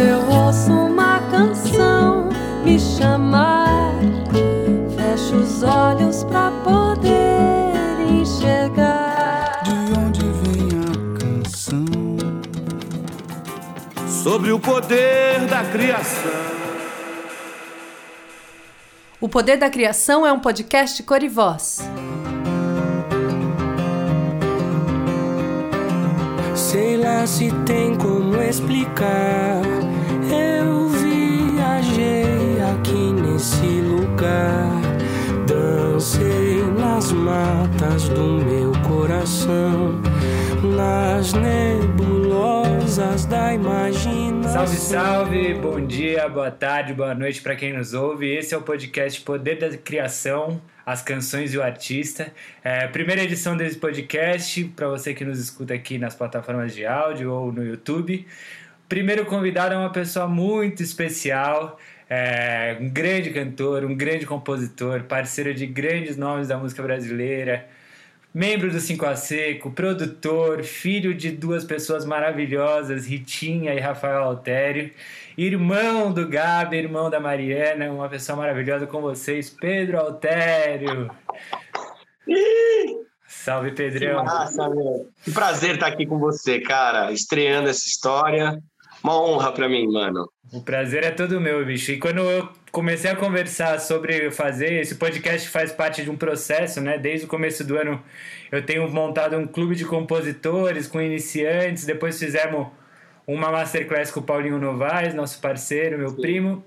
eu ouço uma canção me chamar, fecho os olhos pra poder enxergar. De onde vem a canção? Sobre o poder da criação. O Poder da Criação é um podcast cor e voz. Sei lá se tem como explicar. Lugar. Dancei nas matas do meu coração, nas nebulosas da imaginação. Salve, salve! Bom dia, boa tarde, boa noite para quem nos ouve. Esse é o podcast Poder da Criação, as canções e o artista. É, primeira edição desse podcast, para você que nos escuta aqui nas plataformas de áudio ou no YouTube. Primeiro convidado é uma pessoa muito especial, é, um grande cantor, um grande compositor, parceiro de grandes nomes da música brasileira, membro do 5 a Seco, produtor, filho de duas pessoas maravilhosas, Ritinha e Rafael Altério, irmão do Gabi, irmão da Mariana, uma pessoa maravilhosa com vocês, Pedro Altério. Salve, Pedrão. Que massa. Que prazer estar aqui com você, cara, estreando essa história. Uma honra para mim, mano. O prazer é todo meu, bicho. E quando eu comecei a conversar sobre fazer, esse podcast faz parte de um processo, né? Desde o começo do ano eu tenho montado um clube de compositores com iniciantes, depois fizemos uma masterclass com o Paulinho Novaes, nosso parceiro, meu Sim. primo.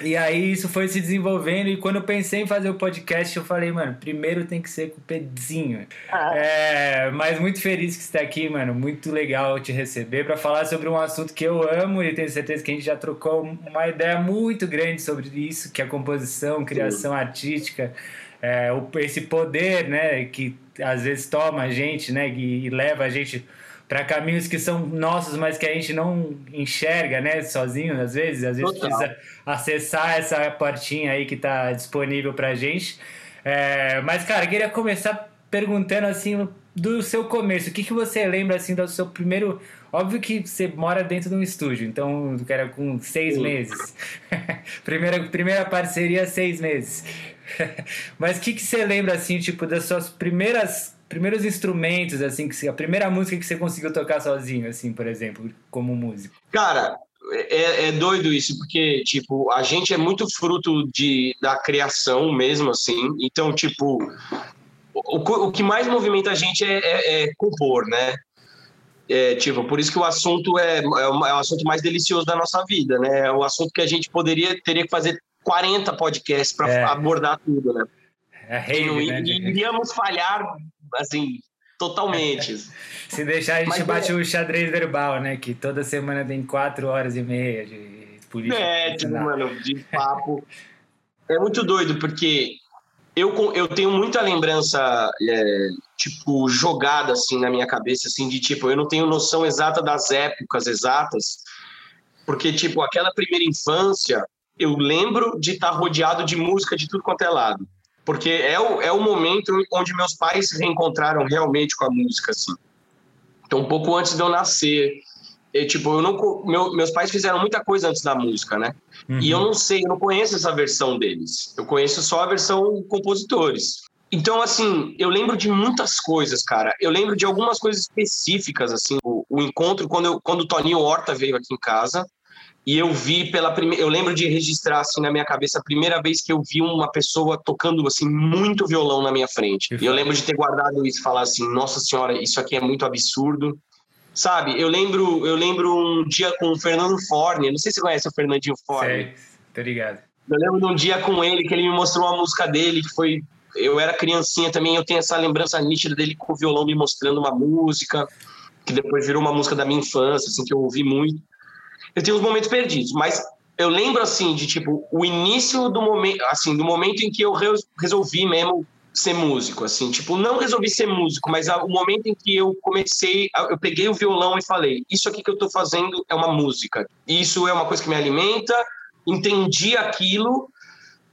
E aí isso foi se desenvolvendo e quando eu pensei em fazer o podcast, eu falei, mano, primeiro tem que ser com o Pedzinho. Ah. É, mas muito feliz que você está aqui, mano. Muito legal te receber para falar sobre um assunto que eu amo e tenho certeza que a gente já trocou uma ideia muito grande sobre isso, que é a composição, criação Sim. artística, é, esse poder, né, que às vezes toma a gente, né, e leva a gente para caminhos que são nossos, mas que a gente não enxerga, né, sozinho, às vezes. Às vezes Total. precisa acessar essa portinha aí que está disponível para gente. É, mas, cara, queria começar perguntando, assim, do seu começo. O que, que você lembra, assim, do seu primeiro... Óbvio que você mora dentro de um estúdio, então era com seis Sim. meses. primeira, primeira parceria, seis meses. Mas o que, que você lembra, assim, tipo, das suas primeiras primeiros instrumentos, assim, que a primeira música que você conseguiu tocar sozinho, assim, por exemplo, como músico? Cara, é, é, doido isso, porque, tipo, a gente é muito fruto de, da criação mesmo, assim. Então, tipo, o, o que mais movimenta a gente é, é, é compor, né? É, tipo, por isso que o assunto é, é, é, o assunto mais delicioso da nossa vida, né? É o assunto que a gente poderia, teria que fazer 40 podcasts para é. abordar tudo, né? É rave, e, né? iríamos falhar assim, totalmente. Se deixar, a gente Mas bate é... o xadrez verbal, né? Que toda semana tem quatro horas e meia de política. É, tipo, mano, de papo. é muito doido, porque eu, eu tenho muita lembrança, é, tipo, jogada, assim, na minha cabeça, assim, de, tipo, eu não tenho noção exata das épocas exatas, porque, tipo, aquela primeira infância, eu lembro de estar rodeado de música de tudo quanto é lado porque é o, é o momento onde meus pais se reencontraram realmente com a música, assim. Então, um pouco antes de eu nascer, eu, tipo, eu não, meu, meus pais fizeram muita coisa antes da música, né? Uhum. E eu não sei, eu não conheço essa versão deles. Eu conheço só a versão compositores. Então, assim, eu lembro de muitas coisas, cara. Eu lembro de algumas coisas específicas, assim. O, o encontro, quando, eu, quando o Toninho Horta veio aqui em casa, e eu vi pela primeira, eu lembro de registrar assim na minha cabeça a primeira vez que eu vi uma pessoa tocando assim muito violão na minha frente. E eu lembro de ter guardado isso, falar assim, nossa senhora, isso aqui é muito absurdo. Sabe? Eu lembro, eu lembro um dia com o Fernando Forne, não sei se você conhece o Fernandinho Forne. Sei, tô ligado. Eu lembro de um dia com ele que ele me mostrou uma música dele que foi eu era criancinha também, eu tenho essa lembrança nítida dele com o violão me mostrando uma música que depois virou uma música da minha infância, assim que eu ouvi muito eu tenho os momentos perdidos, mas eu lembro assim de tipo o início do momento, assim, do momento em que eu resolvi mesmo ser músico, assim, tipo, não resolvi ser músico, mas o momento em que eu comecei, eu peguei o violão e falei, isso aqui que eu tô fazendo é uma música, isso é uma coisa que me alimenta, entendi aquilo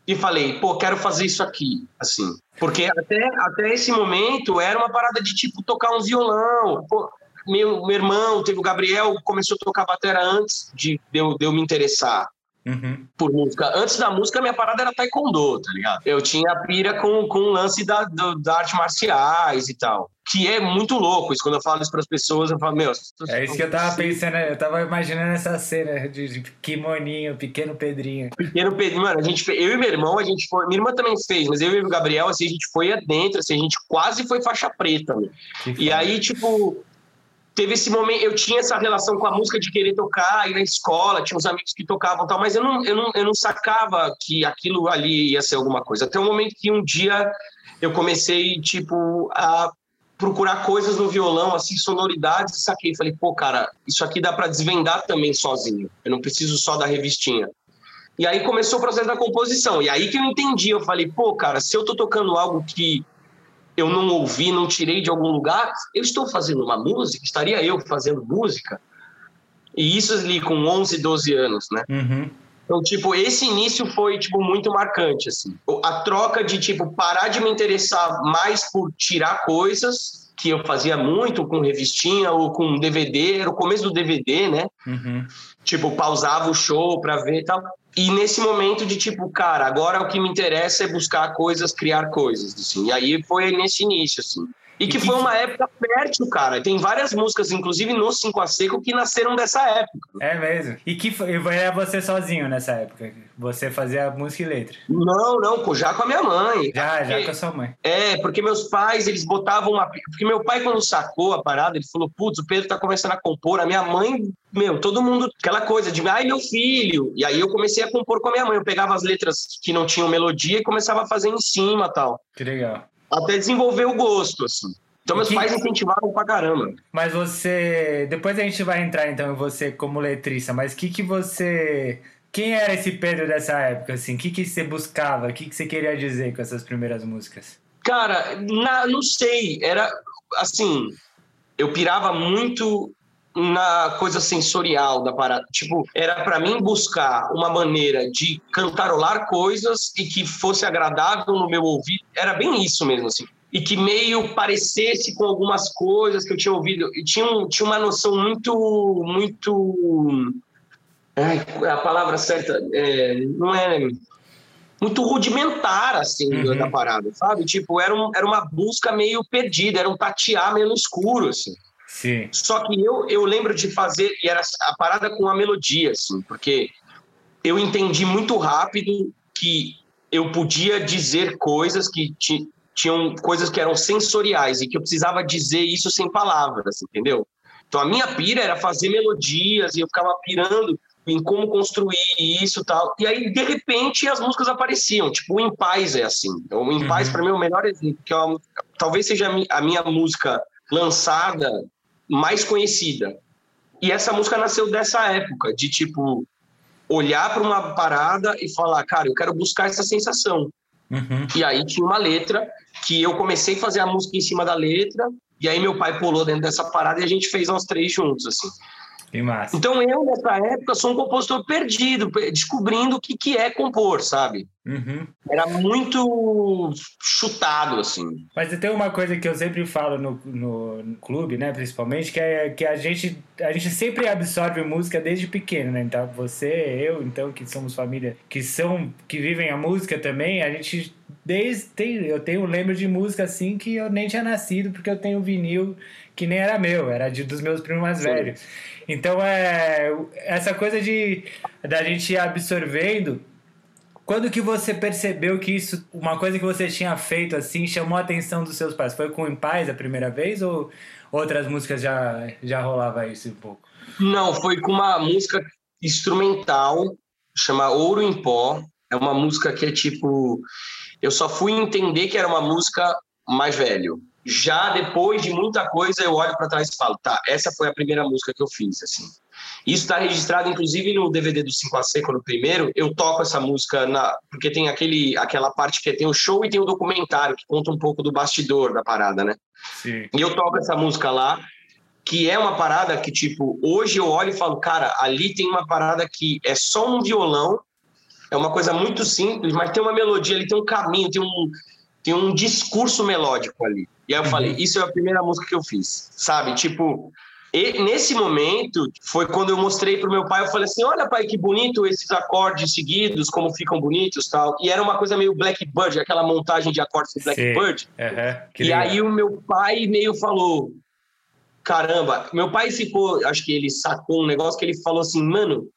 e falei, pô, quero fazer isso aqui, assim, porque até, até esse momento era uma parada de, tipo, tocar um violão, pô, meu, meu irmão, teve o Gabriel, começou a tocar batera antes de, de, eu, de eu me interessar. Uhum. Por música. Antes da música, minha parada era taekwondo, tá ligado? Eu tinha pira com, com o lance da, da arte marciais e tal. Que é muito louco isso. Quando eu falo isso pras pessoas, eu falo, meu. É isso que eu tava pensando, eu tava imaginando essa cena de, kimoninho, pequeno Pedrinho. Pequeno Pedrinho, mano, a gente eu e meu irmão, a gente foi. Minha irmã também fez, mas eu e o Gabriel, assim, a gente foi adentro, assim, a gente quase foi faixa preta, meu. E aí, tipo, teve esse momento, eu tinha essa relação com a música de querer tocar, aí na escola, tinha uns amigos que tocavam tal, mas eu não, eu não, eu não sacava que aquilo ali ia ser alguma coisa. Até o momento que um dia eu comecei, tipo, a procurar coisas no violão, assim, sonoridades, e saquei. Falei, pô, cara, isso aqui dá para desvendar também sozinho. Eu não preciso só da revistinha. E aí começou o processo da composição. E aí que eu entendi, eu falei, pô, cara, se eu tô tocando algo que eu não ouvi, não tirei de algum lugar, eu estou fazendo uma música, estaria eu fazendo música? E isso ali com 11, 12 anos, né? Uhum. Então, tipo, esse início foi, tipo, muito marcante, assim. A troca de, tipo, parar de me interessar mais por tirar coisas, que eu fazia muito com revistinha ou com DVD, era o começo do DVD, né? Uhum. Tipo, pausava o show pra ver e tal. E nesse momento de tipo, cara, agora o que me interessa é buscar coisas, criar coisas, assim. E aí foi nesse início, assim. E que foi uma época fértil, cara. Tem várias músicas, inclusive no 5 a Seco, que nasceram dessa época. É mesmo? E que foi, era você sozinho nessa época? Você fazia música e letra? Não, não, já com a minha mãe. Já, porque, já com a sua mãe. É, porque meus pais, eles botavam uma... Porque meu pai, quando sacou a parada, ele falou, putz, o Pedro tá começando a compor. A minha mãe, meu, todo mundo... Aquela coisa de, ai, meu filho. E aí eu comecei a compor com a minha mãe. Eu pegava as letras que não tinham melodia e começava a fazer em cima tal. Que legal até desenvolver o gosto, assim. Então, meus que... pais incentivaram pra caramba. Mas você. Depois a gente vai entrar, então, em você como letrista, mas o que, que você. Quem era esse Pedro dessa época, assim? O que, que você buscava? O que, que você queria dizer com essas primeiras músicas? Cara, na, não sei. Era, assim, eu pirava muito na coisa sensorial da parada. Tipo, era para mim buscar uma maneira de cantarolar coisas e que fosse agradável no meu ouvido. Era bem isso mesmo, assim. E que meio parecesse com algumas coisas que eu tinha ouvido. E tinha, um, tinha uma noção muito, muito. Ai, a palavra certa é, não é muito rudimentar, assim, uhum. da parada, sabe? Tipo, era, um, era uma busca meio perdida, era um tatear meio no escuro, assim. Sim. Só que eu, eu lembro de fazer, e era a parada com a melodia, assim, porque eu entendi muito rápido que eu podia dizer coisas que tinham coisas que eram sensoriais e que eu precisava dizer isso sem palavras, entendeu? Então a minha pira era fazer melodias e eu ficava pirando em como construir isso tal. E aí, de repente, as músicas apareciam. Tipo, o Em Paz é assim. O Em Paz, uhum. para mim, é o melhor exemplo. Que é uma, talvez seja a minha música lançada mais conhecida. E essa música nasceu dessa época, de tipo, olhar para uma parada e falar, cara, eu quero buscar essa sensação. Uhum. E aí tinha uma letra que eu comecei a fazer a música em cima da letra, e aí meu pai pulou dentro dessa parada e a gente fez nós três juntos, assim. Então eu, nessa época, sou um compositor perdido, descobrindo o que, que é compor, sabe? Uhum. Era muito chutado, assim. Mas tem uma coisa que eu sempre falo no, no, no, clube, né, principalmente, que é que a gente, a gente sempre absorve música desde pequeno, né? Então, você, eu, então, que somos família, que são, que vivem a música também, a gente desde tem, eu tenho lembro de música assim que eu nem tinha nascido porque eu tenho vinil que nem era meu, era de dos meus primos mais Sim. velhos. Então é essa coisa de da gente ir absorvendo. Quando que você percebeu que isso, uma coisa que você tinha feito assim, chamou a atenção dos seus pais? Foi com Em Paz a primeira vez ou outras músicas já já rolava isso um pouco? Não, foi com uma música instrumental chama Ouro em Pó. É uma música que é tipo eu só fui entender que era uma música mais velho já depois de muita coisa eu olho para trás e falo, tá, essa foi a primeira música que eu fiz, assim. Isso está registrado, inclusive, no DVD do 5 a Seco, no primeiro, eu toco essa música, na, porque tem aquele, aquela parte que tem o show e tem o documentário, que conta um pouco do bastidor da parada, né? Sim. E eu toco essa música lá, que é uma parada que, tipo, hoje eu olho e falo, cara, ali tem uma parada que é só um violão, é uma coisa muito simples, mas tem uma melodia ali, tem um caminho, tem um, um discurso melódico ali. E aí eu uhum. falei, isso é a primeira música que eu fiz, sabe? Tipo, E nesse momento foi quando eu mostrei pro meu pai, eu falei assim: "Olha, pai, que bonito esses acordes seguidos, como ficam bonitos", tal. E era uma coisa meio Blackbird, aquela montagem de acordes do Blackbird. Uhum, e aí o meu pai meio falou: "Caramba, meu pai ficou, acho que ele sacou um negócio que ele falou assim: "Mano,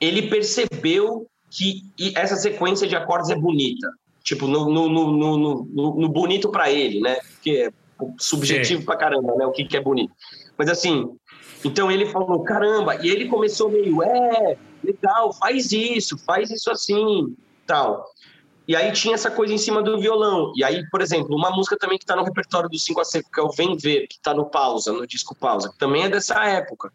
ele percebeu que essa sequência de acordes é bonita. Tipo, no, no, no, no, no bonito para ele, né? Que é subjetivo Sim. pra caramba, né? O que, que é bonito. Mas assim, então ele falou, caramba, e ele começou meio, é, legal, faz isso, faz isso assim, tal. E aí tinha essa coisa em cima do violão. E aí, por exemplo, uma música também que está no repertório do 5 a Seco, que é o Vem Ver, que está no Pausa, no disco Pausa, que também é dessa época.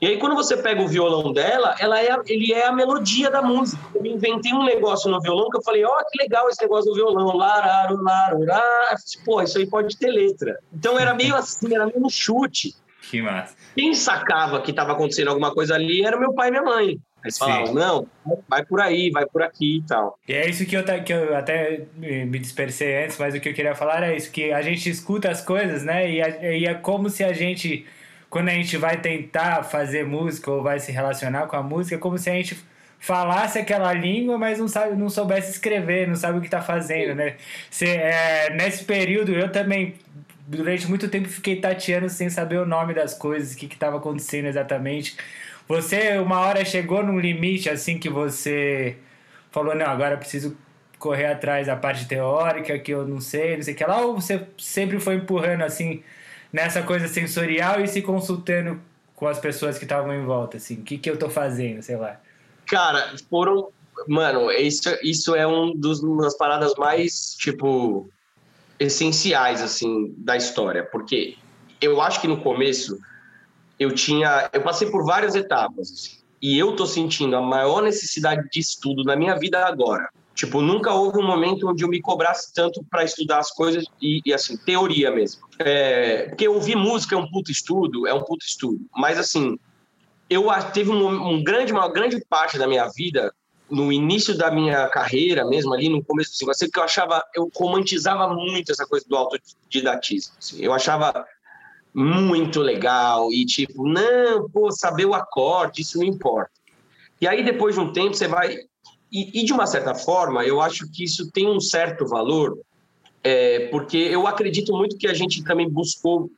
E aí, quando você pega o violão dela, ela é, ele é a melodia da música. Eu inventei um negócio no violão que eu falei, ó, oh, que legal esse negócio do violão. Lararu, larurá. Pô, isso aí pode ter letra. Então era meio assim, era meio no chute. Que massa. Quem sacava que estava acontecendo alguma coisa ali era meu pai e minha mãe. Eles falavam, não, vai por aí, vai por aqui e tal. E é isso que eu, que eu até me dispersei antes, mas o que eu queria falar é isso, que a gente escuta as coisas, né? E, e é como se a gente quando a gente vai tentar fazer música ou vai se relacionar com a música, é como se a gente falasse aquela língua, mas não sabe, não soubesse escrever, não sabe o que está fazendo, né? Se, é, nesse período eu também durante muito tempo fiquei tateando sem saber o nome das coisas, o que estava acontecendo exatamente. Você uma hora chegou num limite assim que você falou não, agora preciso correr atrás da parte teórica que eu não sei, não sei o que lá, ou você sempre foi empurrando assim nessa coisa sensorial e se consultando com as pessoas que estavam em volta, assim, o que, que eu tô fazendo, sei lá. Cara, foram. Mano, isso, isso é um dos, uma das paradas mais, tipo, essenciais, assim, da história, porque eu acho que no começo eu tinha. Eu passei por várias etapas, assim, e eu tô sentindo a maior necessidade de estudo na minha vida agora. Tipo, nunca houve um momento onde eu me cobrasse tanto para estudar as coisas e, e assim, teoria mesmo. É, porque ouvir música é um puto estudo, é um puto estudo. Mas, assim, eu teve um, um, grande, uma grande parte da minha vida, no início da minha carreira mesmo, ali no começo do 5 que eu achava, eu romantizava muito essa coisa do autodidatismo. Assim. Eu achava muito legal e tipo, não, pô, saber o acorde, isso não importa. E aí, depois de um tempo, você vai e, e, de uma certa forma, eu acho que isso tem um certo valor, é, porque eu acredito muito que a gente também buscou,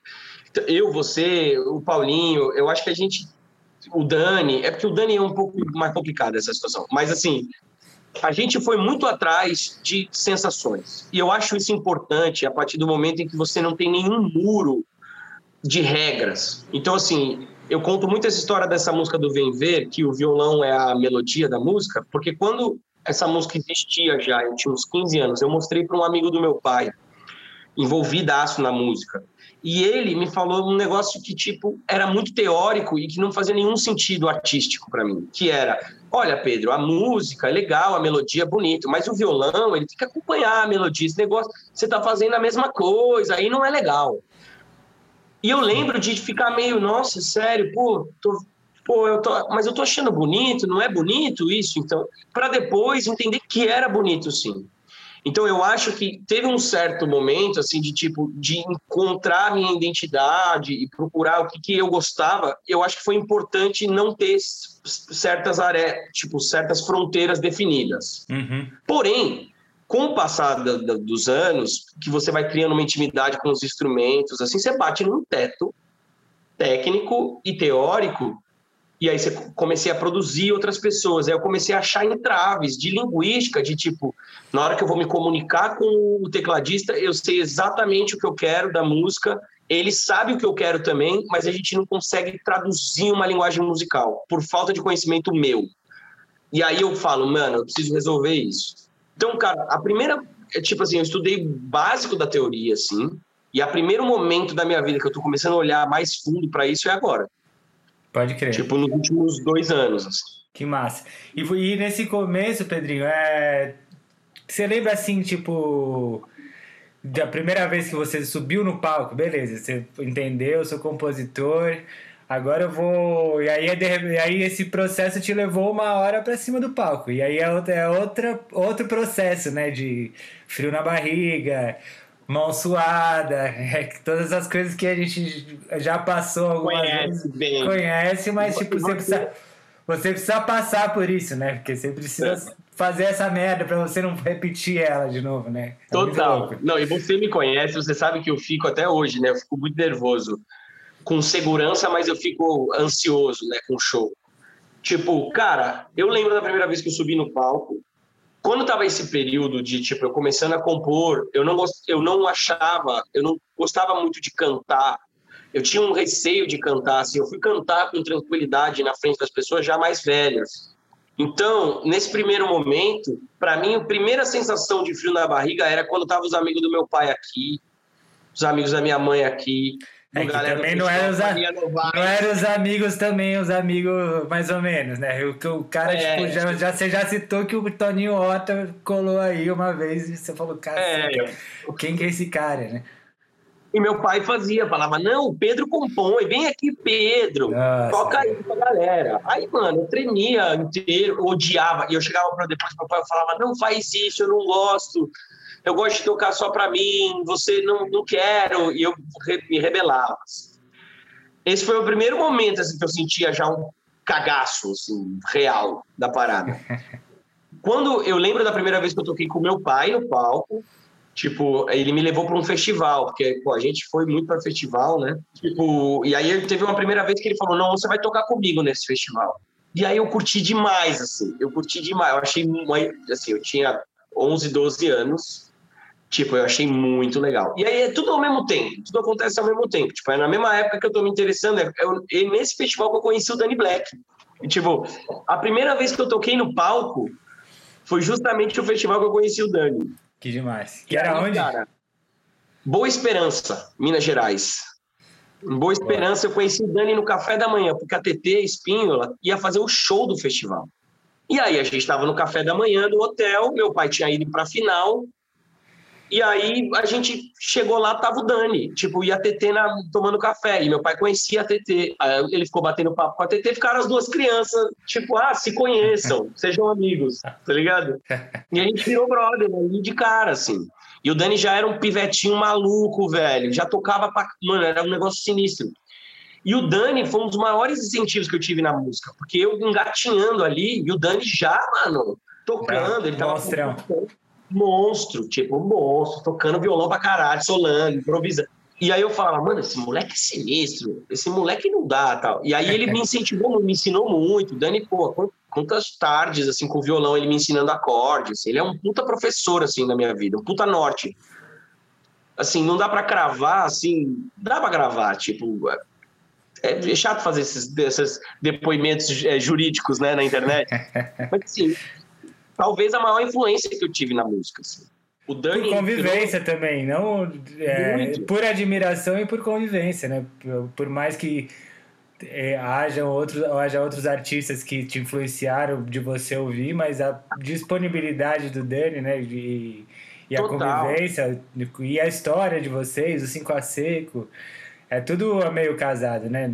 eu, você, o Paulinho, eu acho que a gente, o Dani, é porque o Dani é um pouco mais complicado essa situação, mas assim, a gente foi muito atrás de sensações. E eu acho isso importante a partir do momento em que você não tem nenhum muro de regras. Então, assim, eu conto muito essa história dessa música do Vem Ver, que o violão é a melodia da música, porque quando essa música existia já, eu tinha uns 15 anos, eu mostrei para um amigo do meu pai, envolvidaço na música. E ele me falou um negócio que, tipo, era muito teórico e que não fazia nenhum sentido artístico para mim, que era, olha, Pedro, a música é legal, a melodia é bonita, mas o violão, ele tem que acompanhar a melodia, esse negócio, você está fazendo a mesma coisa, aí não é legal. E eu lembro de ficar meio, nossa, sério, pô, tô, pô, eu tô, mas eu tô achando bonito, não é bonito isso? Então, para depois entender que era bonito, sim. Então, eu acho que teve um certo momento, assim, de tipo, de encontrar minha identidade e procurar o que, que eu gostava. Eu acho que foi importante não ter certas áreas, tipo, certas fronteiras definidas. Uhum. Porém, com o passar dos anos, que você vai criando uma intimidade com os instrumentos, assim, você bate num teto técnico e teórico, e aí você comecei a produzir outras pessoas, aí eu comecei a achar entraves de linguística, de tipo, na hora que eu vou me comunicar com o tecladista, eu sei exatamente o que eu quero da música, ele sabe o que eu quero também, mas a gente não consegue traduzir uma linguagem musical, por falta de conhecimento meu. E aí eu falo, mano, eu preciso resolver isso. Então, cara, a primeira. É tipo assim, eu estudei básico da teoria, assim, e o primeiro momento da minha vida que eu tô começando a olhar mais fundo para isso é agora. Pode crer. Tipo, nos últimos dois anos. Assim. Que massa. E, e nesse começo, Pedrinho, é... você lembra assim, tipo, da primeira vez que você subiu no palco, beleza, você entendeu, sou compositor, agora eu vou. E aí, e aí esse processo te levou uma hora para cima do palco. E aí é, outra, é outra, outro processo, né? De frio na barriga. Mão suada, é, todas as coisas que a gente já passou algumas Conhece vezes. bem. Conhece, mas Você- tipo, você precisa, você precisa passar por isso, né? Porque você precisa fazer essa merda pra você não repetir ela de novo, né? É Total. Não, e você me conhece, você sabe que eu fico até hoje, né? Eu fico muito nervoso. Com segurança, mas eu fico ansioso, né? Com o show. Tipo, cara, eu lembro da primeira vez que eu subi no palco. Quando tava esse período de, tipo, eu começando a compor, eu não, eu não achava, eu não gostava muito de cantar. Eu tinha um receio de cantar, assim. Eu fui cantar com tranquilidade na frente das pessoas já mais velhas. Então, nesse primeiro momento, para mim, a primeira sensação de frio na barriga era quando tava os amigos do meu pai aqui, os amigos da minha mãe aqui. É que também não eram os, a- Faria Novaes. não eram os amigos também, os amigos mais ou menos, né? O, o cara, É. tipo, já, já, você já citou que o Toninho Ota colou aí uma vez e você falou, cara, É. quem que é esse cara, né? E meu pai fazia, falava, não, o Pedro compõe, vem aqui, Pedro, Nossa. toca aí pra galera. Aí, mano, eu tremia inteiro, odiava, e eu chegava para depois meu pai falava, não faz isso, eu não gosto, eu gosto de tocar só pra mim, você não, não quero, e eu re- me rebelava. Esse foi o primeiro momento, assim, que eu sentia já um cagaço, assim, real da parada. Quando eu lembro da primeira vez que eu toquei com meu pai no palco, Tipo, ele me levou para um festival, porque pô, a gente foi muito para festival, né? Tipo, e aí teve uma primeira vez que ele falou: "Não, você vai tocar comigo nesse festival". E aí eu curti demais, assim. Eu curti demais. Eu achei assim, eu tinha 11, 12 anos. Tipo, eu achei muito legal. E aí é tudo ao mesmo tempo, tudo acontece ao mesmo tempo. Tipo, é na mesma época que eu tô me interessando, é, é nesse festival que eu conheci o Danny Black. E, tipo, a primeira vez que eu toquei no palco foi justamente o festival que eu conheci o Dani. Que demais. E Que era aí, onde? cara, Boa Esperança, Minas Gerais. Em Boa Esperança, eu conheci o Dani no café da manhã, porque a TT Espíndola ia fazer o show do festival. E aí, a gente estava no café da manhã do hotel, meu pai tinha ido para a final, e aí a gente chegou lá, tava o Dani, tipo, e a TT na, tomando café, e meu pai conhecia a TT. Aí ele ficou batendo papo com a TT, ficaram as duas crianças, tipo, ah, se conheçam, sejam amigos, tá ligado? E a gente virou brother ali de cara, assim. E o Dani já era um pivetinho maluco, velho. Já tocava pra. Mano, era um negócio sinistro. E o Dani foi um dos maiores incentivos que eu tive na música. Porque eu engatinhando ali, e o Dani já, mano, tocando. Ele tava. Monstro, tipo, monstro, tocando violão pra caralho, solando, improvisando. E aí eu falava, mano, esse moleque é sinistro, esse moleque não dá, tal. E aí ele me incentivou, me ensinou muito. Dani, pô, qu- quantas tardes, assim, com o violão, ele me ensinando acordes. Ele é um puta professor, assim, na minha vida, um puta norte. Assim, não dá pra cravar, assim, dá pra gravar, tipo... é- É chato fazer esses, esses depoimentos é, jurídicos, né, na internet. Mas, assim, talvez a maior influência que eu tive na música, assim. O Dani... Por convivência também, não é, por admiração e por convivência, né? Por, mais que é, haja, outros, haja outros artistas que te influenciaram de você ouvir, mas a disponibilidade do Dani, né? De, e a Total. convivência e a história de vocês, o 5 a seco, é tudo meio casado, né?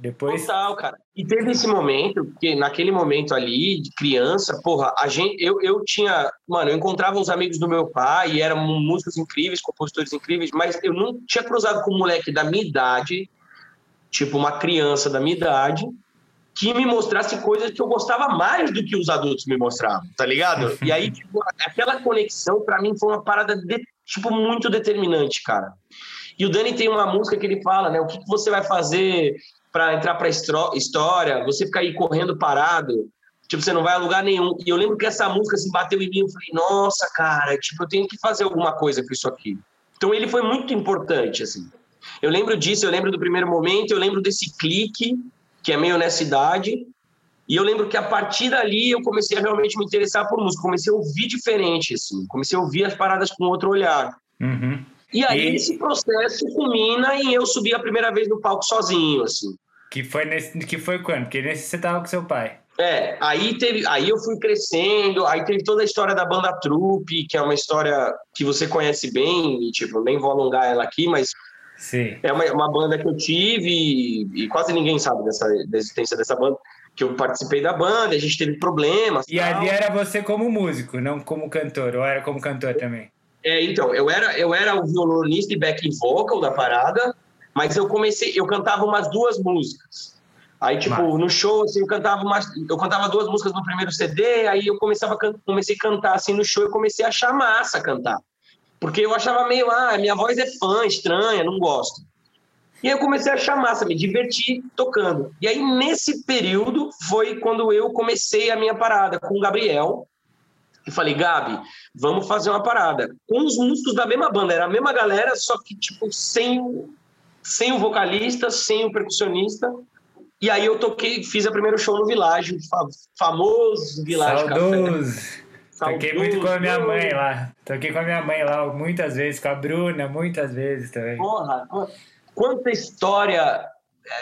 Depois. Total, cara. E teve esse momento, porque naquele momento ali, de criança, porra, a gente, eu, eu tinha, mano, eu encontrava os amigos do meu pai e eram músicos incríveis, compositores incríveis, mas eu não tinha cruzado com um moleque da minha idade, tipo uma criança da minha idade, que me mostrasse coisas que eu gostava mais do que os adultos me mostravam, tá ligado? E aí, tipo, aquela conexão pra mim foi uma parada, de- tipo, muito determinante, cara. E o Dani tem uma música que ele fala, né? O que, que você vai fazer para entrar para história? Você ficar aí correndo parado, tipo, você não vai a lugar nenhum. E eu lembro que essa música se bateu em mim, eu falei, nossa, cara, tipo, eu tenho que fazer alguma coisa com isso aqui. Então ele foi muito importante, assim. Eu lembro disso, eu lembro do primeiro momento, eu lembro desse clique, que é meio honestidade. E eu lembro que a partir dali eu comecei a realmente me interessar por música, comecei a ouvir diferente, assim, comecei a ouvir as paradas com outro olhar. Uhum. E aí E- esse processo culmina em eu subir a primeira vez no palco sozinho, assim. Que foi nesse. Que foi quando? Porque nesse você tava com seu pai. É, aí teve, aí eu fui crescendo, aí teve toda a história da banda Trupe, que é uma história que você conhece bem, e tipo, nem vou alongar ela aqui, mas Sim. é uma, uma banda que eu tive e, e quase ninguém sabe dessa, da existência dessa banda, que eu participei da banda, a gente teve problemas. E tal. ali era você como músico, não como cantor, ou era como cantor também? É, então, eu era, eu era o violonista e backing vocal da parada, mas eu comecei, eu cantava umas duas músicas. Aí, tipo, Massa. no show, assim, eu cantava umas, eu cantava duas músicas no primeiro CD, aí eu começava comecei a cantar assim no show e comecei a achar massa cantar. Porque eu achava meio, ah, minha voz é fã, estranha, não gosto. E aí eu comecei a achar massa, me divertir tocando. E aí, nesse período, foi quando eu comecei a minha parada com o Gabriel. E falei, Gabi, vamos fazer uma parada. Com os músicos da mesma banda, era a mesma galera, só que, tipo, sem o, sem o vocalista, sem o percussionista. E aí eu toquei, fiz o primeiro show no Világio, fa- famoso Világio Café. Saudoso. Toquei muito com a minha Saudoso. mãe lá. Toquei com a minha mãe lá muitas vezes, com a Bruna, muitas vezes também. Porra, quanta história.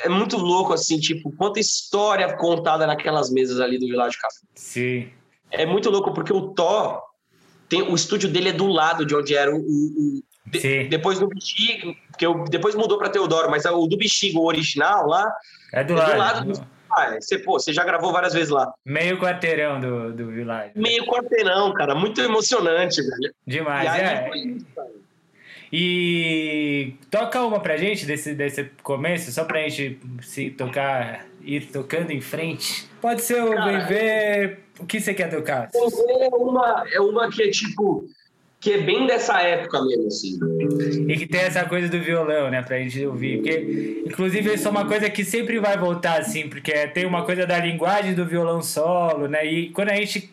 É muito louco, assim, tipo, quanta história contada naquelas mesas ali do Világio Café. Sim. É muito louco, porque o Thó, tem, o estúdio dele é do lado de onde era o. o- de- depois do Bexiga, porque eu, depois mudou para Teodoro, mas o do Bexiga, o original lá, É do é lado. do lado do. Ah, você, pô, você já gravou várias vezes lá. Meio quarteirão do, do Village. Meio quarteirão, cara, muito emocionante, velho. Demais, e é. isso, cara. E toca uma pra gente desse, desse começo, só pra gente se tocar, ir tocando em frente. Pode ser o Vem Ver. O que você quer tocar? É uma, é uma que é tipo. Que é bem dessa época mesmo, assim. E que tem essa coisa do violão, né, pra gente ouvir. Porque, inclusive, isso é uma coisa que sempre vai voltar, assim, porque tem uma coisa da linguagem do violão solo, né? E quando a gente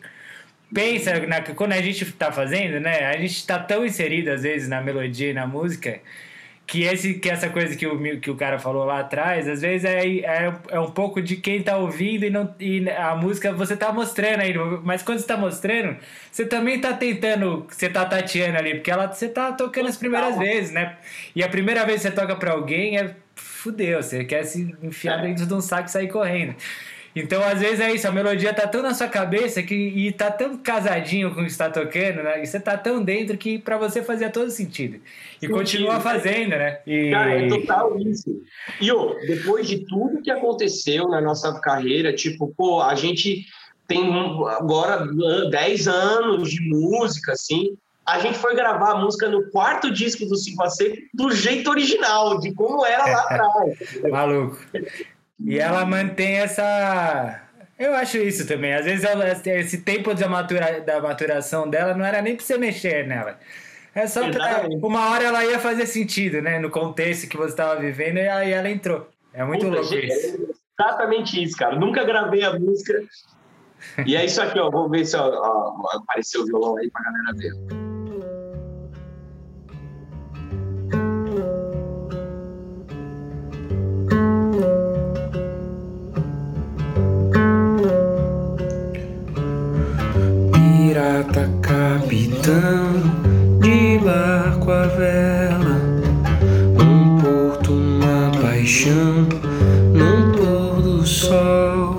pensa, na, quando a gente tá fazendo, né, a gente tá tão inserido, às vezes, na melodia e na música, que, esse, que essa coisa que o, que o cara falou lá atrás, às vezes é, é, é um pouco de quem tá ouvindo e, não, e a música você tá mostrando aí, mas quando você tá mostrando, você também tá tentando, você tá tateando ali, porque ela, você tá tocando as primeiras vezes, né? E a primeira vez que você toca pra alguém é fudeu, você quer se enfiar dentro de um saco e sair correndo. Então, às vezes é isso, a melodia tá tão na sua cabeça que, e tá tão casadinho com o que você tá tocando, né? E você tá tão dentro que pra você fazia todo sentido. E Sentido, continua fazendo, né? E... Cara, é total isso. E, ô, depois de tudo que aconteceu na nossa carreira, tipo, pô, a gente tem agora 10 anos de música, assim. A gente foi gravar a música no quarto disco do Cinco a Seco do jeito original, de como era lá atrás. Maluco. E ela mantém essa. Eu acho isso também. Às vezes ela- esse tempo de matura, da maturação dela não era nem pra você mexer nela. É só pra. Uma hora ela ia fazer sentido, né? No contexto que você estava vivendo, e aí ela entrou. É muito Puta, louco gente, isso. é Exatamente isso, cara. Nunca gravei a música. E é isso aqui, ó. Vou ver se ó, ó, apareceu o violão aí pra galera ver. Pirata capitão de barco à vela, um porto, uma paixão, num pôr do sol,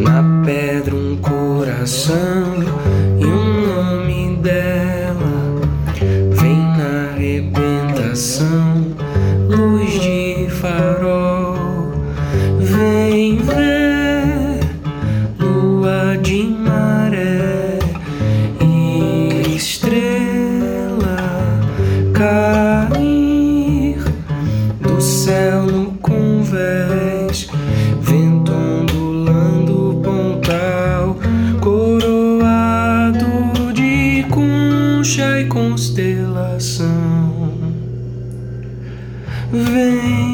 na pedra um coração Vem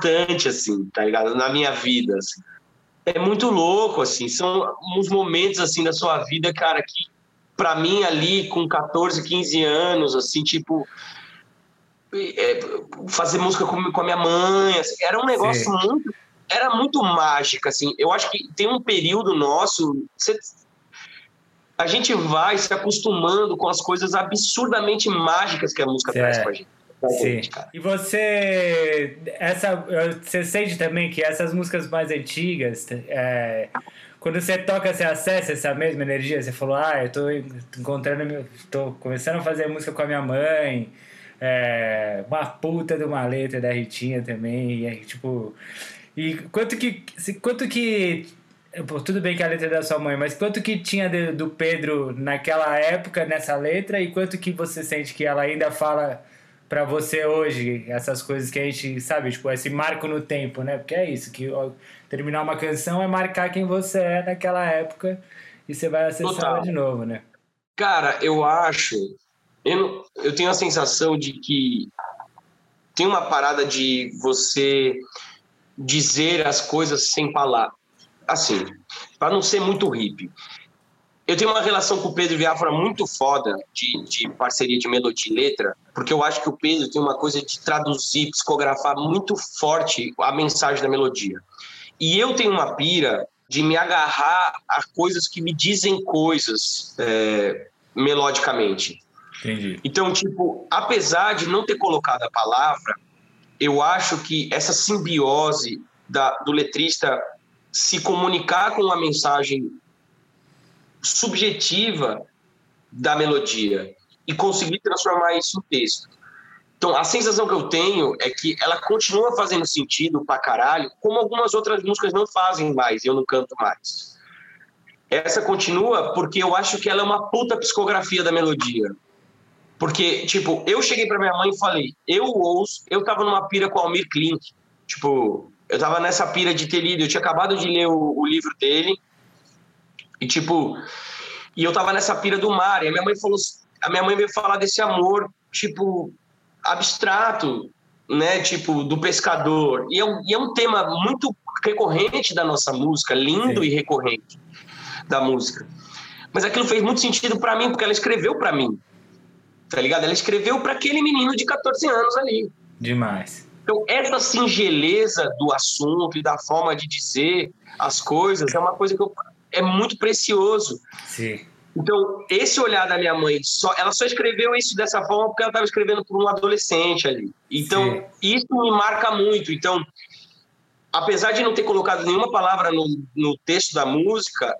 importante, assim, tá ligado? Na minha vida, assim. É muito louco, assim, são uns momentos, assim, da sua vida, cara, que pra mim ali, com 14, 15 anos, assim, tipo, é, fazer música com, com a minha mãe, assim, era um negócio Sim. muito, era muito mágico, assim, eu acho que tem um período nosso, você- a gente vai se acostumando com as coisas absurdamente mágicas que a música É. traz pra gente. Pra Sim. gente. E você, essa, você sente também que essas músicas mais antigas, é, quando você toca, você acessa essa mesma energia? Você falou, ah, eu tô encontrando, tô começando a fazer música com a minha mãe, é, uma puta de uma letra da Ritinha também, e aí, tipo, e quanto que, quanto que, pô, tudo bem que a letra é da sua mãe, mas quanto que tinha de- do Pedro naquela época, nessa letra, e quanto que você sente que ela ainda fala pra você hoje, essas coisas que a gente, sabe, tipo, esse marco no tempo, né? Porque é isso, que terminar uma canção é marcar quem você é naquela época e você vai acessar ela de novo, né? Cara, eu acho. Eu, não- eu tenho a sensação de que tem uma parada de você dizer as coisas sem palavras. Assim, para não ser muito hippie. Eu tenho uma relação com o Pedro Viafra muito foda de, de parceria de melodia e letra, porque eu acho que o Pedro tem uma coisa de traduzir, psicografar muito forte a mensagem da melodia. E eu tenho uma pira de me agarrar a coisas que me dizem coisas é, melodicamente. Entendi. Então, tipo, apesar de não ter colocado a palavra, eu acho que essa simbiose da, do letrista se comunicar com uma mensagem subjetiva da melodia e conseguir transformar isso em texto. Então, a sensação que eu tenho é que ela continua fazendo sentido pra caralho, como algumas outras músicas não fazem mais, eu não canto mais. Essa continua porque eu acho que ela é uma puta psicografia da melodia. Porque, tipo, eu cheguei pra minha mãe e falei, eu ouço, eu tava numa pira com o Almir Klink. Tipo, eu tava nessa pira de ter lido, eu tinha acabado de ler o, o livro dele. E, tipo, e eu tava nessa pira do mar. E a minha mãe falou, a minha mãe veio falar desse amor, tipo, abstrato, né? Tipo, do pescador. E é um, e é um tema muito recorrente da nossa música, lindo Sim. e recorrente da música. Mas aquilo fez muito sentido pra mim, porque ela escreveu pra mim. Tá ligado? Ela escreveu pra aquele menino de 14 anos ali. Demais. Então, essa singeleza do assunto e da forma de dizer as coisas é uma coisa que eu, é muito precioso. Sim. Então, esse olhar da minha mãe, só, ela só escreveu isso dessa forma porque ela estava escrevendo para um adolescente ali. Então, Sim. isso me marca muito. Então, apesar de não ter colocado nenhuma palavra no, no texto da música,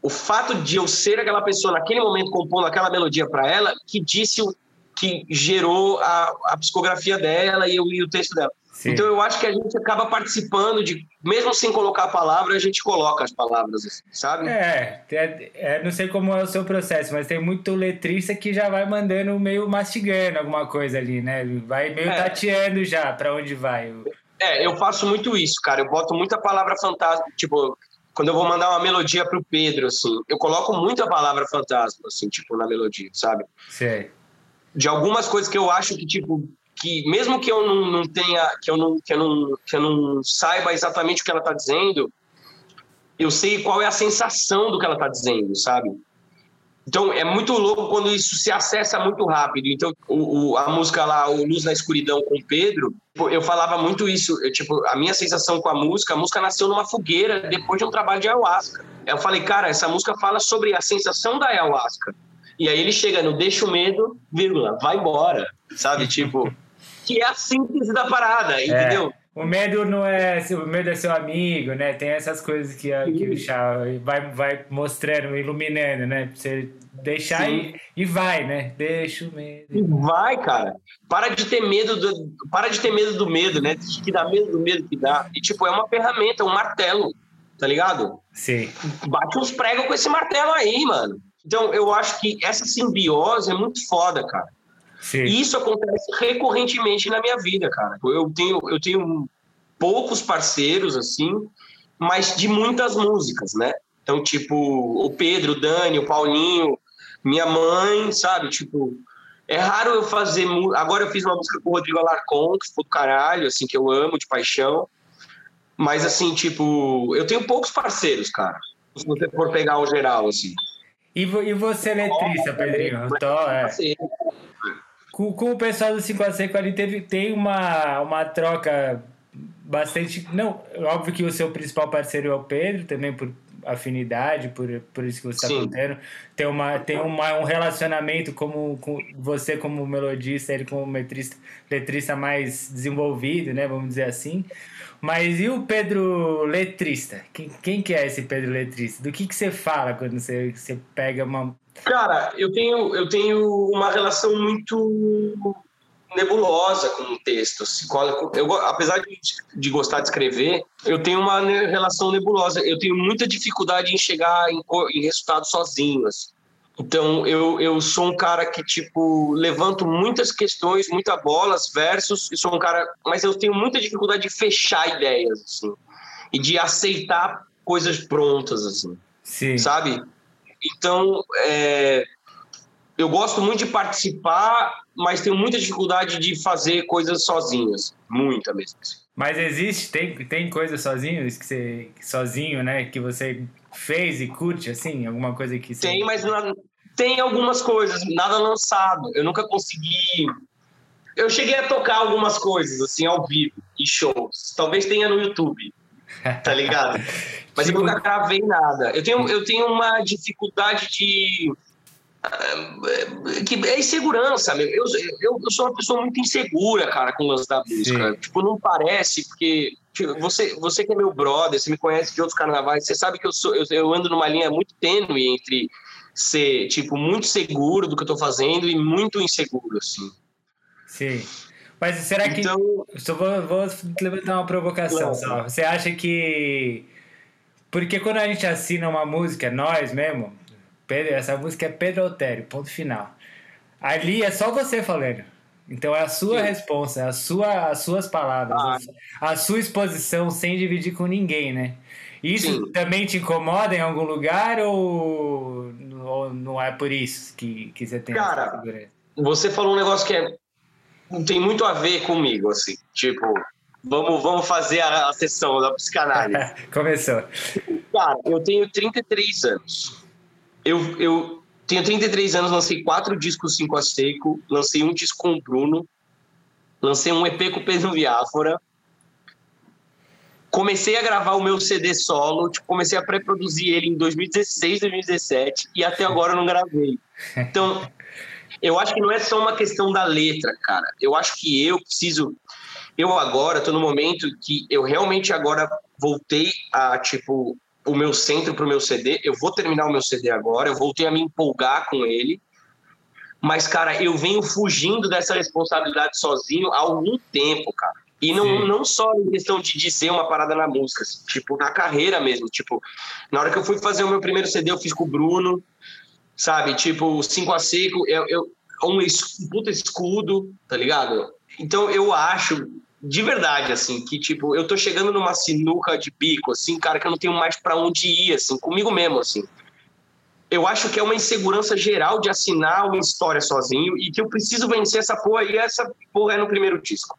o fato de eu ser aquela pessoa naquele momento compondo aquela melodia para ela, que disse o que gerou a, a psicografia dela e, o- e o texto dela. Sim. Então eu acho que a gente acaba participando de, mesmo sem colocar a palavra, a gente coloca as palavras, sabe? É, é, é, não sei como é o seu processo, mas tem muito letrista que já vai mandando meio mastigando alguma coisa ali, né? Vai meio É. tateando já pra onde vai. É, eu faço muito isso, cara. Eu boto muita palavra fantasma, tipo, quando eu vou mandar uma melodia pro Pedro, assim, eu coloco muita palavra fantasma, assim, tipo, na melodia, sabe? Sei. De algumas coisas que eu acho que, tipo, que mesmo que eu não, não tenha, que eu não, que eu não, que eu não saiba exatamente o que ela tá dizendo, eu sei qual é a sensação do que ela tá dizendo, sabe? Então é muito louco quando isso se acessa muito rápido. Então o, o- a música lá, o Luz na Escuridão com Pedro, eu falava muito isso. Eu, tipo, a minha sensação com a música, a música nasceu numa fogueira depois de um trabalho de ayahuasca. Eu falei, cara, essa música fala sobre a sensação da ayahuasca. E aí ele chega no deixa o medo, vírgula, vai embora, sabe? Tipo, que é a síntese da parada, entendeu? O medo não é. O medo é seu amigo, né? Tem essas coisas que, que o chá vai, vai mostrando, iluminando, né? Pra você deixar Sim. e, e vai, né? Deixa o medo. E Vai, cara. Para de ter medo do, para de ter medo do medo, né? Que dá medo do medo que dá. E tipo, é uma ferramenta, um martelo, tá ligado? Sim. Bate uns pregos com esse martelo aí, mano. Então, eu acho que essa simbiose é muito foda, cara. Sim. E isso acontece recorrentemente na minha vida, cara. Eu tenho, eu tenho poucos parceiros, assim, mas de muitas músicas, né? Então, tipo, o Pedro, o Dani, o Paulinho, minha mãe, sabe? Tipo, é raro eu fazer. Agora eu fiz uma música com o Rodrigo Alarcon, que foi do caralho, assim, que eu amo de paixão. Mas, assim, tipo, eu tenho poucos parceiros, cara. Se você for pegar o geral, assim. E, e você, letrista, Pedrinho? Eu tô, é. Com, com o pessoal do 5 a Seco ali teve, tem uma, uma troca bastante. Não, óbvio que o seu principal parceiro é o Pedro, também por afinidade, por, por isso que você está contando. Tem, uma, tem uma, um relacionamento como com você como melodista, ele como metrista, letrista mais desenvolvido, né? Vamos dizer assim. Mas e o Pedro letrista? Quem, quem que é esse Pedro letrista? Do que, que você fala quando você, você pega uma. Cara, eu tenho, eu tenho uma relação muito nebulosa com o texto. assim, Eu, apesar de, de gostar de escrever, eu tenho uma relação nebulosa. Eu tenho muita dificuldade em chegar em, em resultado sozinho. assim. Então, eu, eu sou um cara que, tipo, levanto muitas questões, muita bolas, versos, e sou um cara... Mas eu tenho muita dificuldade de fechar ideias, assim. E de aceitar coisas prontas, assim Sim. sabe? Então, é, eu gosto muito de participar, mas tenho muita dificuldade de fazer coisas sozinhas, muita mesmo. Mas existe, tem, tem coisa sozinho, que você, sozinho, né? Que você fez e curte, assim? Alguma coisa que você... Tem, mas na- tem algumas coisas, nada lançado. Eu nunca consegui. Eu cheguei a tocar algumas coisas, assim, ao vivo, em shows. Talvez tenha no YouTube, tá ligado? Mas Tipo- eu nunca gravei nada. Eu tenho, eu tenho uma dificuldade de. ah, Que é insegurança, meu. Eu, eu, eu sou uma pessoa muito insegura, cara, com o lance da música. Sim. Tipo, não parece, porque. tipo, você, você que é meu brother, você me conhece de outros carnavais, você sabe que eu, sou, eu, eu ando numa linha muito tênue entre ser, tipo, muito seguro do que eu tô fazendo e muito inseguro, assim. Sim. Mas será que... Então, Só vou, vou levantar uma provocação Claro. só. Você acha que... Porque quando a gente assina uma música, nós mesmo, Pedro, essa música é Pedro Altério, ponto final. Ali é só você falando. Então é a sua Sim. resposta, é a sua, as suas palavras, Ah. a sua exposição sem dividir com ninguém, né? Isso Sim. também te incomoda em algum lugar ou, ou não é por isso que, que você tem Cara, essa segurança? você falou um negócio que é, tem muito a ver comigo, assim. Tipo, vamos, vamos fazer a, a sessão da psicanálise. Começou. Cara, eu tenho 33 anos. Eu, eu tenho 33 anos, lancei quatro discos 5 a seco, lancei um disco com o Bruno, lancei um EP com o Pedro Viáfora. Comecei a gravar o meu CD solo, tipo, comecei a pré-produzir ele em 2016, 2017 e até agora eu não gravei. Então, eu acho que não é só uma questão da letra, cara. Eu acho que eu preciso. Eu agora tô no momento que eu realmente agora voltei a, tipo, o meu centro pro meu CD. Eu vou terminar o meu CD agora, eu voltei a me empolgar com ele. Mas, cara, eu venho fugindo dessa responsabilidade sozinho há algum tempo, cara. E não, Sim. não só em questão de dizer uma parada na música, assim, tipo, na carreira mesmo. Tipo, na hora que eu fui fazer o meu primeiro CD, eu fiz com o Bruno, sabe? Tipo, 5 a seco, eu, eu, um um puta escudo, tá ligado? Então eu acho, de verdade, assim, que tipo, eu tô chegando numa sinuca de bico, assim, cara, que eu não tenho mais pra onde ir, assim, comigo mesmo, assim. Eu acho que é uma insegurança geral de assinar uma história sozinho e que eu preciso vencer essa porra e essa porra é no primeiro disco.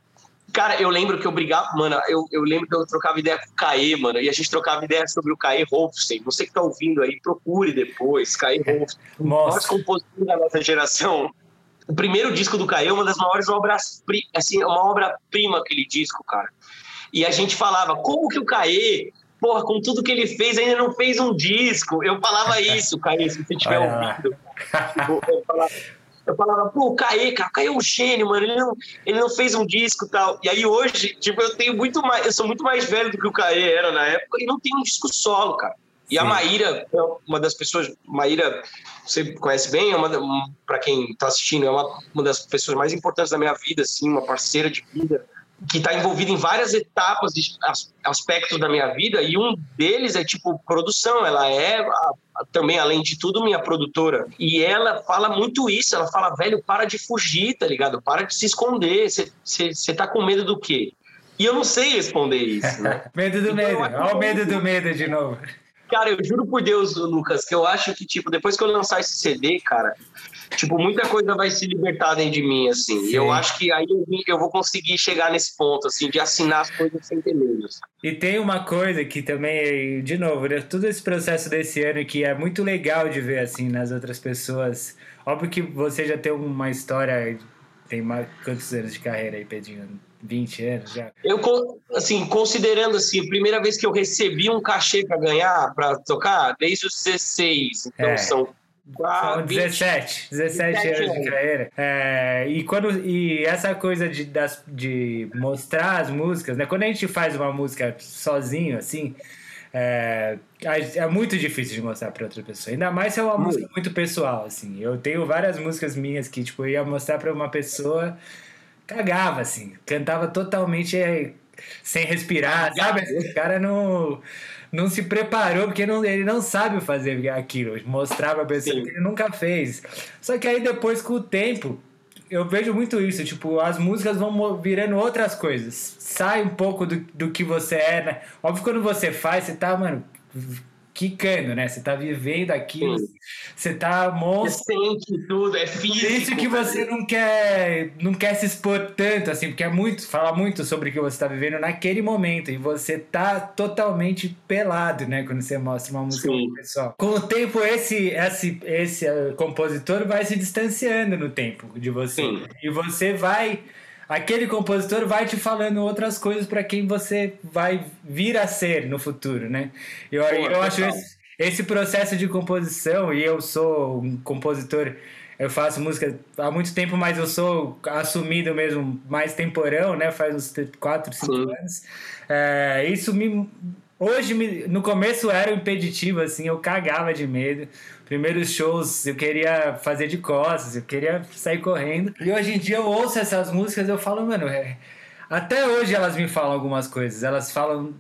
Cara, eu lembro que eu brigava, mano, eu, eu lembro que eu trocava ideia com o Caê, mano, e a gente trocava ideia sobre o Caê Rolfsen. Você que tá ouvindo aí, procure depois, Caê Rolfsen. Nós, Mostra. compositores da nossa geração, o primeiro disco do Caê é uma das maiores obras, assim, é uma obra-prima aquele disco, cara. E a gente falava, como que o Caê, porra, com tudo que ele fez, ainda não fez um disco? Eu falava isso, Caê, se você tiver ouvido. Eu falava, eu falava, pô, o Caê, cara, o Caê é um gênio, mano, ele não, ele não fez um disco e tal. E aí hoje, tipo, eu tenho muito mais, eu sou muito mais velho do que o Caê era na época e não tem um disco solo, cara. E Sim. a Maíra, é uma das pessoas, Maíra, você conhece bem, é uma, para quem está assistindo, é uma, uma das pessoas mais importantes da minha vida, assim, uma parceira de vida, que está envolvida em várias etapas, de aspectos da minha vida, e um deles é, tipo, produção. Ela é, a, também, além de tudo, minha produtora. E ela fala muito isso, ela fala, velho, para de fugir, tá ligado? Para de se esconder, você tá com medo do quê? E eu não sei responder isso, né? medo do então, medo, olha o medo do medo de novo. Cara, eu juro por Deus, Lucas, que eu acho que, tipo, depois que eu lançar esse CD, cara, tipo, muita coisa vai se libertar dentro de mim, assim. Sim. E eu acho que aí eu, eu, vou conseguir chegar nesse ponto, assim, de assinar as coisas sem ter medo. E tem uma coisa que também, de novo, né, todo esse processo desse ano que é muito legal de ver, assim, nas outras pessoas. Óbvio que você já tem uma história, tem mais, quantos anos de carreira aí, Pedrinho? 20 anos já? Eu, assim, considerando assim, a primeira vez que eu recebi um cachê para ganhar, para tocar, desde os 16. Então é. são são 17, 17, anos de carreira. É, e, quando, e essa coisa de, das, de mostrar as músicas, né? Quando a gente faz uma música sozinho, assim, é, é muito difícil de mostrar para outra pessoa. Ainda mais se é uma música muito pessoal, assim. Eu tenho várias músicas minhas que, tipo, eu ia mostrar para uma pessoa cagava, assim. Cantava totalmente é, sem respirar, sabe? O cara não, não se preparou, porque não, ele não sabe fazer aquilo. Mostrar pra pessoa Sim. que ele nunca fez. Só que aí depois, com o tempo, eu vejo muito isso. Tipo, as músicas vão virando outras coisas. Sai um pouco do, do que você é, né? Óbvio, quando você faz, você tá, mano quicando, né? Você tá vivendo aquilo, Sim. você tá monstro. Você sente tudo, é físico. Por isso que você não quer, não quer se expor tanto, assim, porque é muito, fala muito sobre o que você tá vivendo naquele momento, e você tá totalmente pelado, né? Quando você mostra uma música pro pessoal. Com o tempo, esse, esse, esse uh, compositor vai se distanciando no tempo de você. Sim. E você vai aquele compositor vai te falando outras coisas para quem você vai vir a ser no futuro, né? Eu, Pô, eu acho esse, esse, processo de composição, e eu sou um compositor, eu faço música há muito tempo, mas eu sou assumido mesmo mais temporão, né? Faz uns 4, 5 anos. É, isso me. Hoje, no começo era impeditivo, assim, eu cagava de medo primeiros shows eu queria fazer de costas, eu queria sair correndo. E hoje em dia eu ouço essas músicas e eu falo, mano, é... até hoje elas me falam algumas coisas. Elas falam,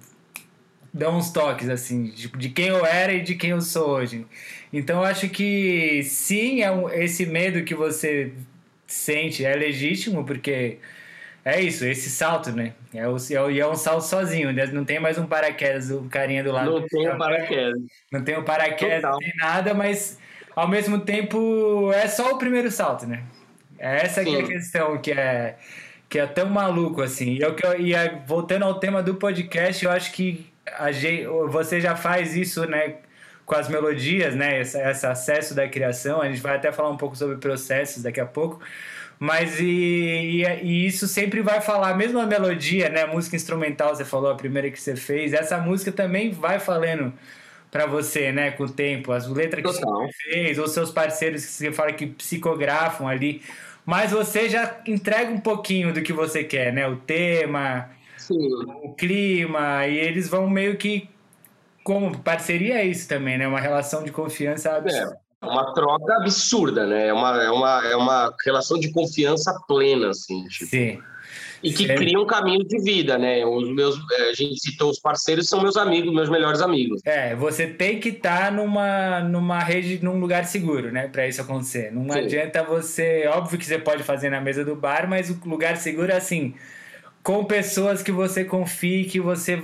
dão uns toques, assim, tipo, de quem eu era e de quem eu sou hoje. Então eu acho que sim, é um, esse medo que você sente é legítimo, porque é isso, esse salto, né? É, o, é, é um salto sozinho, né? não tem mais um paraquedas, o carinha do lado. Não tem o paraquedas. Não tem o paraquedas, Total. não tem nada, mas ao mesmo tempo é só o primeiro salto, né? É essa que é a questão, que é, que é tão maluco, assim. E, eu, e voltando ao tema do podcast, eu acho que a, você já faz isso, né? Com as melodias, né? Esse, esse acesso da criação. A gente vai até falar um pouco sobre processos daqui a pouco. Mas e, e, e, isso sempre vai falar, mesmo a melodia, né? A música instrumental, você falou, a primeira que você fez, essa música também vai falando para você, né? Com o tempo, as letras que Total. você fez, ou seus parceiros que você fala que psicografam ali. Mas você já entrega um pouquinho do que você quer, né? O tema, Sim. o clima, e eles vão meio que. Como parceria é isso também, né? Uma relação de confiança absurda. É uma troca absurda, né? É uma, é uma, é uma relação de confiança plena, assim, tipo. Sim. E que Sim. cria um caminho de vida, né? Os meus, é, a gente citou os parceiros, são meus amigos, meus melhores amigos. É, você tem que estar tá numa, numa rede, num lugar seguro, né? Para isso acontecer. Não Sim. adianta você. Óbvio que você pode fazer na mesa do bar, mas o lugar seguro é assim. Com pessoas que você confie, que você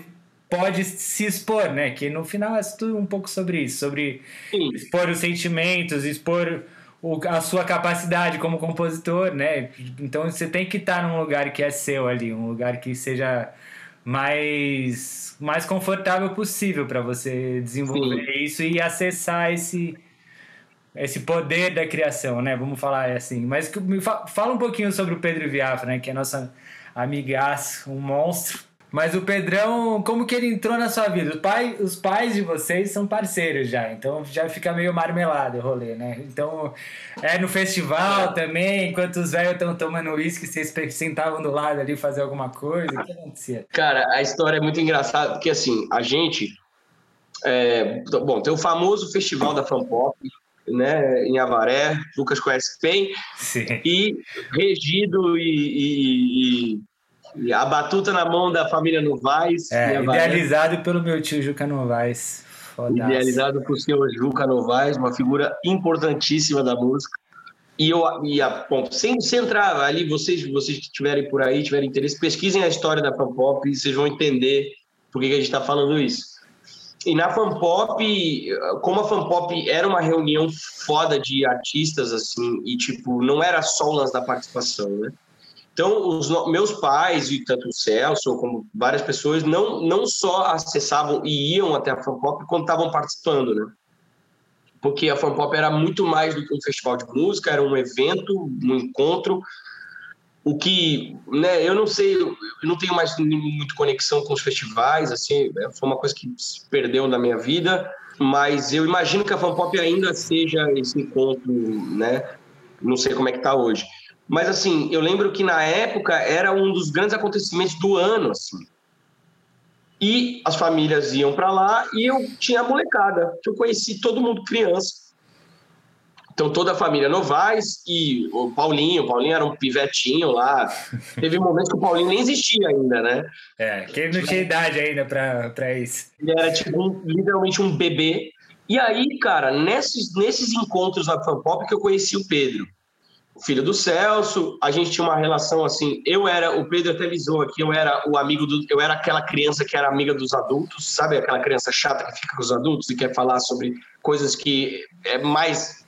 pode se expor, né? Que no final é tudo um pouco sobre isso, sobre Sim. expor os sentimentos, expor o, a sua capacidade como compositor, né? Então você tem que estar num lugar que é seu ali, um lugar que seja mais mais confortável possível para você desenvolver Sim. isso e acessar esse esse poder da criação, né? Vamos falar assim. Mas que- me fa- fala um pouquinho sobre o Pedro Viafra, né? Que é nossa amigaço, um monstro. Mas o Pedrão, como que ele entrou na sua vida? O pai, os pais de vocês são parceiros já, então já fica meio marmelado o rolê, né? Então, é no festival também, enquanto os velhos estão tomando uísque, vocês sentavam do lado ali fazer alguma coisa, o que acontecia? Cara, a história é muito engraçada, porque assim, a gente. é, bom, tem o famoso festival da Fanpop, né, em Avaré, Lucas conhece bem, Sim. e regido e- e- e a batuta na mão da família Novaes. É, idealizado pelo meu tio Juca Novaes. Fodaço. idealizado por senhor Juca Novaes, uma figura importantíssima da música. E eu, e a, bom, sem, sem entrar ali, vocês, vocês que estiverem por aí, tiverem interesse, pesquisem a história da Fanpop e vocês vão entender por que, que a gente está falando isso. E na Fanpop, como a Fanpop era uma reunião foda de artistas, assim, e tipo, não era só o lance da participação, né? Então, os meus pais, e tanto o Celso, como várias pessoas, não, não só acessavam e iam até a Fanpop quando estavam participando, né? Porque a Fanpop era muito mais do que um festival de música, era um evento, um encontro. O que, né, eu não sei, eu não tenho mais muito conexão com os festivais, assim, foi uma coisa que se perdeu na minha vida, mas eu imagino que a Fanpop ainda seja esse encontro, né? Não sei como é que tá hoje. Mas assim, eu lembro que na época era um dos grandes acontecimentos do ano, assim. E as famílias iam para lá e eu tinha a molecada, que eu conheci todo mundo criança. Então toda a família Novaes e o Paulinho, o Paulinho era um pivetinho lá. Teve momentos que o Paulinho nem existia ainda, né? É, que ele não tinha idade ainda pra isso. Ele era tipo um- literalmente um bebê. E aí, cara, nesses, nesses encontros na Fanpop que eu conheci o Pedro, o filho do Celso, a gente tinha uma relação assim, eu era, o Pedro até avisou aqui, eu era o amigo do, eu era aquela criança que era amiga dos adultos, sabe aquela criança chata que fica com os adultos e quer falar sobre coisas que é mais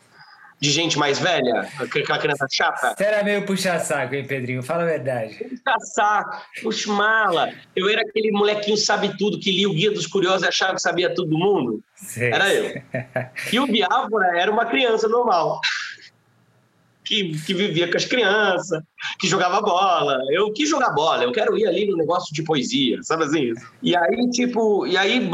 de gente mais velha, aquela criança chata. Você era meio puxa-saco, hein, Pedrinho? Fala a verdade. caçar, puxa mala. Eu era aquele molequinho sabe tudo que lia o Guia dos Curiosos e achava que sabia tudo do mundo. Sei. Era eu. E o Biafra era uma criança normal. Que, que vivia com as crianças, que jogava bola. Eu quis jogar bola, eu quero ir ali no negócio de poesia, sabe assim? E aí, tipo, e aí,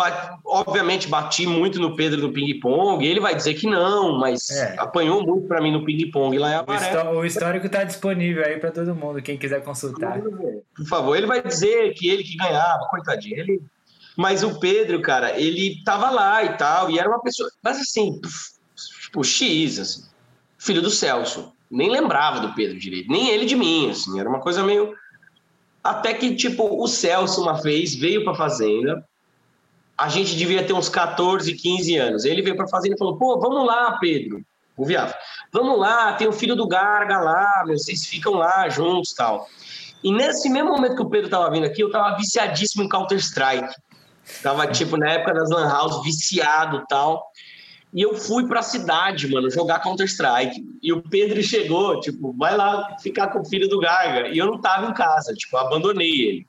obviamente, bati muito no Pedro no ping-pong. Ele vai dizer que não, mas É. apanhou muito pra mim no ping-pong lá em O, Avaré. o histórico tá disponível aí pra todo mundo, quem quiser consultar. Por favor, ele vai dizer que ele que ganhava, coitadinho. Ele... Mas o Pedro, cara, ele tava lá e tal, e era uma pessoa, mas assim, pf, tipo, X, assim, filho do Celso. Nem lembrava do Pedro direito, nem ele de mim, assim, era uma coisa meio. Até que, tipo, o Celso, uma vez, veio pra fazenda, a gente devia ter uns 14, 15 anos. Ele veio pra fazenda e falou: pô, vamos lá, Pedro, o Viava, vamos lá, tem o filho do Garga lá, meu, vocês ficam lá juntos tal. E nesse mesmo momento que o Pedro tava vindo aqui, eu tava viciadíssimo em Counter-Strike. Tava, tipo, na época das Lan House, viciado tal. E eu fui pra cidade, mano, jogar Counter-Strike. E o Pedro chegou, tipo, vai lá ficar com o filho do Garga. E eu não tava em casa, tipo, eu abandonei ele.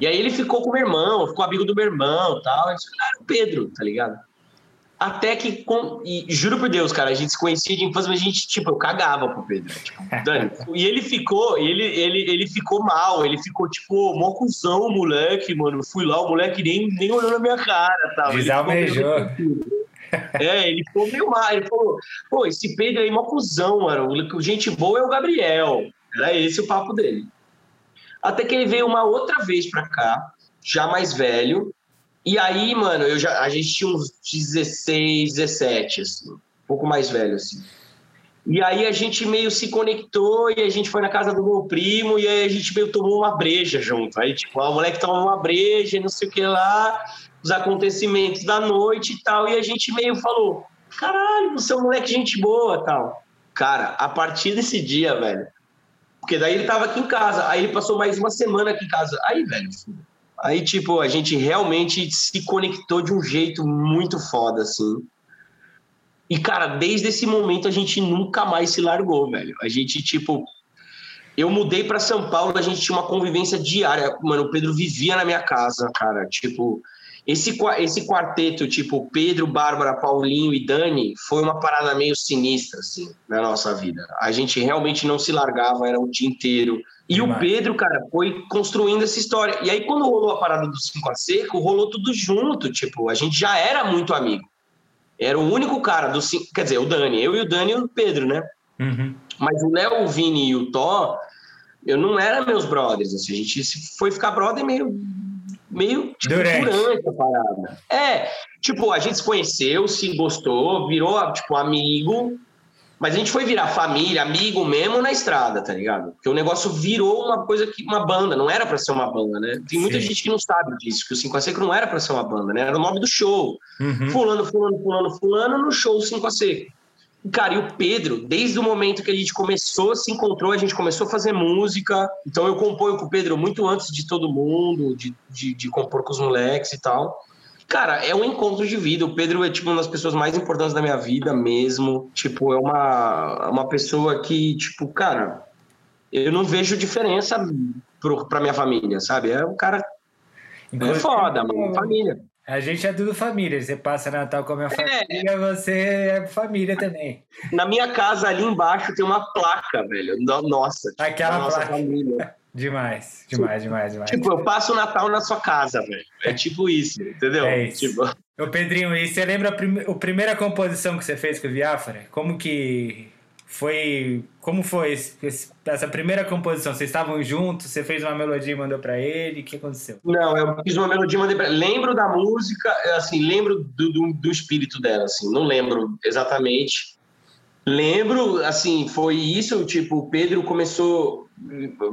E aí ele ficou com o meu irmão, ficou amigo do meu irmão tal. Eu disse, ah, era o Pedro, tá ligado? Até que, com... e juro por Deus, cara, a gente se conhecia de infância, mas a gente, tipo, eu cagava pro Pedro. Tipo, Dani. E ele ficou, ele, ele, ele ficou mal, ele ficou, tipo, mó cuzão, moleque, mano. Fui lá, o moleque nem, nem olhou na minha cara, tal. Desalmejou. É, ele ficou meio mal. Ele falou, pô, esse Pedro aí é mó cuzão, mano. O gente boa é o Gabriel. Era esse o papo dele. Até que ele veio uma outra vez pra cá, já mais velho. E aí, mano, eu já, a gente tinha uns 16, 17, assim. Um pouco mais velho, assim. E aí a gente meio se conectou e a gente foi na casa do meu primo e aí a gente meio tomou uma breja junto. Aí, tipo, ó, o moleque tomou uma breja, não sei o que lá, os acontecimentos da noite e tal. E a gente meio falou: caralho, você é um moleque gente boa tal. Cara, a partir desse dia, velho. Porque daí ele tava aqui em casa, aí ele passou mais uma semana aqui em casa. Aí, velho, aí, tipo, a gente realmente se conectou de um jeito muito foda, assim. E, cara, desde esse momento a gente nunca mais se largou, velho. A gente, tipo. Eu mudei para São Paulo, a gente tinha uma convivência diária. Mano, o Pedro vivia na minha casa, cara. Tipo. Esse, esse quarteto, tipo Pedro, Bárbara, Paulinho e Dani, foi uma parada meio sinistra, assim, na nossa vida. A gente realmente não se largava, era o dia inteiro. E o Demais. Pedro, cara, foi construindo essa história. E aí, quando rolou a parada do Cinco a Seco, rolou tudo junto, tipo, a gente já era muito amigo. Era o único cara do cinco, quer dizer, o Dani, eu e o Dani e o Pedro, né? Uhum. Mas o Léo, o Vini e o Thó, eu não era meus brothers, assim, a gente foi ficar brother meio, meio tipo, Durante. durante a parada. É, tipo, a gente se conheceu, se gostou, virou, tipo, amigo, mas a gente foi virar família, amigo mesmo na estrada, tá ligado? Porque o negócio virou uma coisa que, uma banda, não era pra ser uma banda, né? Tem muita Sim. gente que não sabe disso, que o 5 a Seco não era pra ser uma banda, né? Era o nome do show. Uhum. Fulano, fulano, fulano, fulano, no show 5 a seco. Cara, e o Pedro, desde o momento que a gente começou, se encontrou, a gente começou a fazer música. Então eu componho com o Pedro muito antes de todo mundo, de, de, de compor com os moleques e tal. Cara, é um encontro de vida. O Pedro é tipo uma das pessoas mais importantes da minha vida mesmo. Tipo, é uma, uma pessoa que, tipo, cara, eu não vejo diferença pro, pra minha família, sabe? É um cara. É Inclusive, foda, mano. Família. A gente é tudo família. Você passa Natal com a minha família, você é família também. Na minha casa ali embaixo tem uma placa, velho. No- Nossa, tipo, Aquela nossa placa. família. Demais, demais, demais, demais. Tipo, eu passo o Natal na sua casa, velho. É tipo isso, entendeu? É isso. Tipo, Ô Pedrinho, e você lembra a, prime- a primeira composição que você fez com o Viáfara? Como que foi? Como foi esse- essa primeira composição? Vocês estavam juntos? Você fez uma melodia e mandou pra ele? O que aconteceu? não, eu fiz uma melodia, mandei pra... Lembro da música, assim, lembro do, do, do espírito dela, assim. Não lembro exatamente. Lembro, assim, foi isso, tipo, o Pedro começou...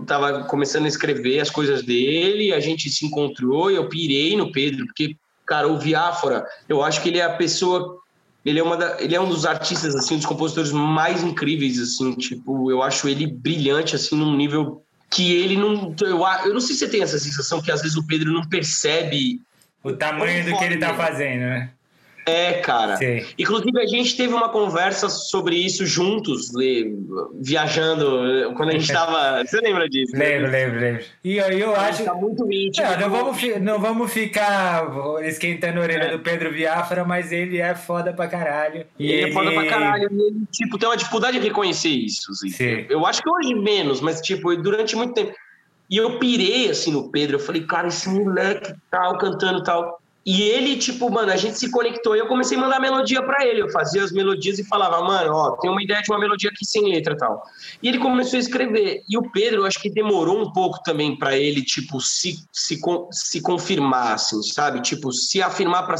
Tava começando a escrever as coisas dele, a gente se encontrou e eu pirei no Pedro, porque, cara, o Viáfora, eu acho que ele é a pessoa ele é, uma da- ele é um dos artistas, assim, um dos compositores mais incríveis, assim, tipo, eu acho ele brilhante, assim, num nível que ele não... Eu, eu não sei se você tem essa sensação que às vezes o Pedro não percebe... O tamanho do que ele tá fazendo, né? É, cara. Sei. Inclusive, a gente teve uma conversa sobre isso juntos, viajando, quando a gente tava... Você lembra disso? né? Lembro, lembro, lembro. E eu, eu A acho. tá muito íntimo. Não, não, vamos, não vamos ficar esquentando a orelha do Pedro Viáfara, mas ele é foda pra caralho. E Ele é foda pra caralho. Ele, tipo, tem uma dificuldade de reconhecer isso. assim. Sim. Eu acho que hoje menos, mas, tipo, durante muito tempo. E eu pirei, assim, no Pedro. Eu falei, cara, esse moleque tal, cantando tal. E ele, tipo, mano, a gente se conectou e eu comecei a mandar melodia pra ele. Eu fazia as melodias e falava, mano, ó, tem uma ideia de uma melodia aqui sem letra e tal. E ele começou a escrever. E o Pedro, eu acho que demorou um pouco também pra ele, tipo, se, se, se confirmar, assim, sabe? Tipo, se afirmar pra,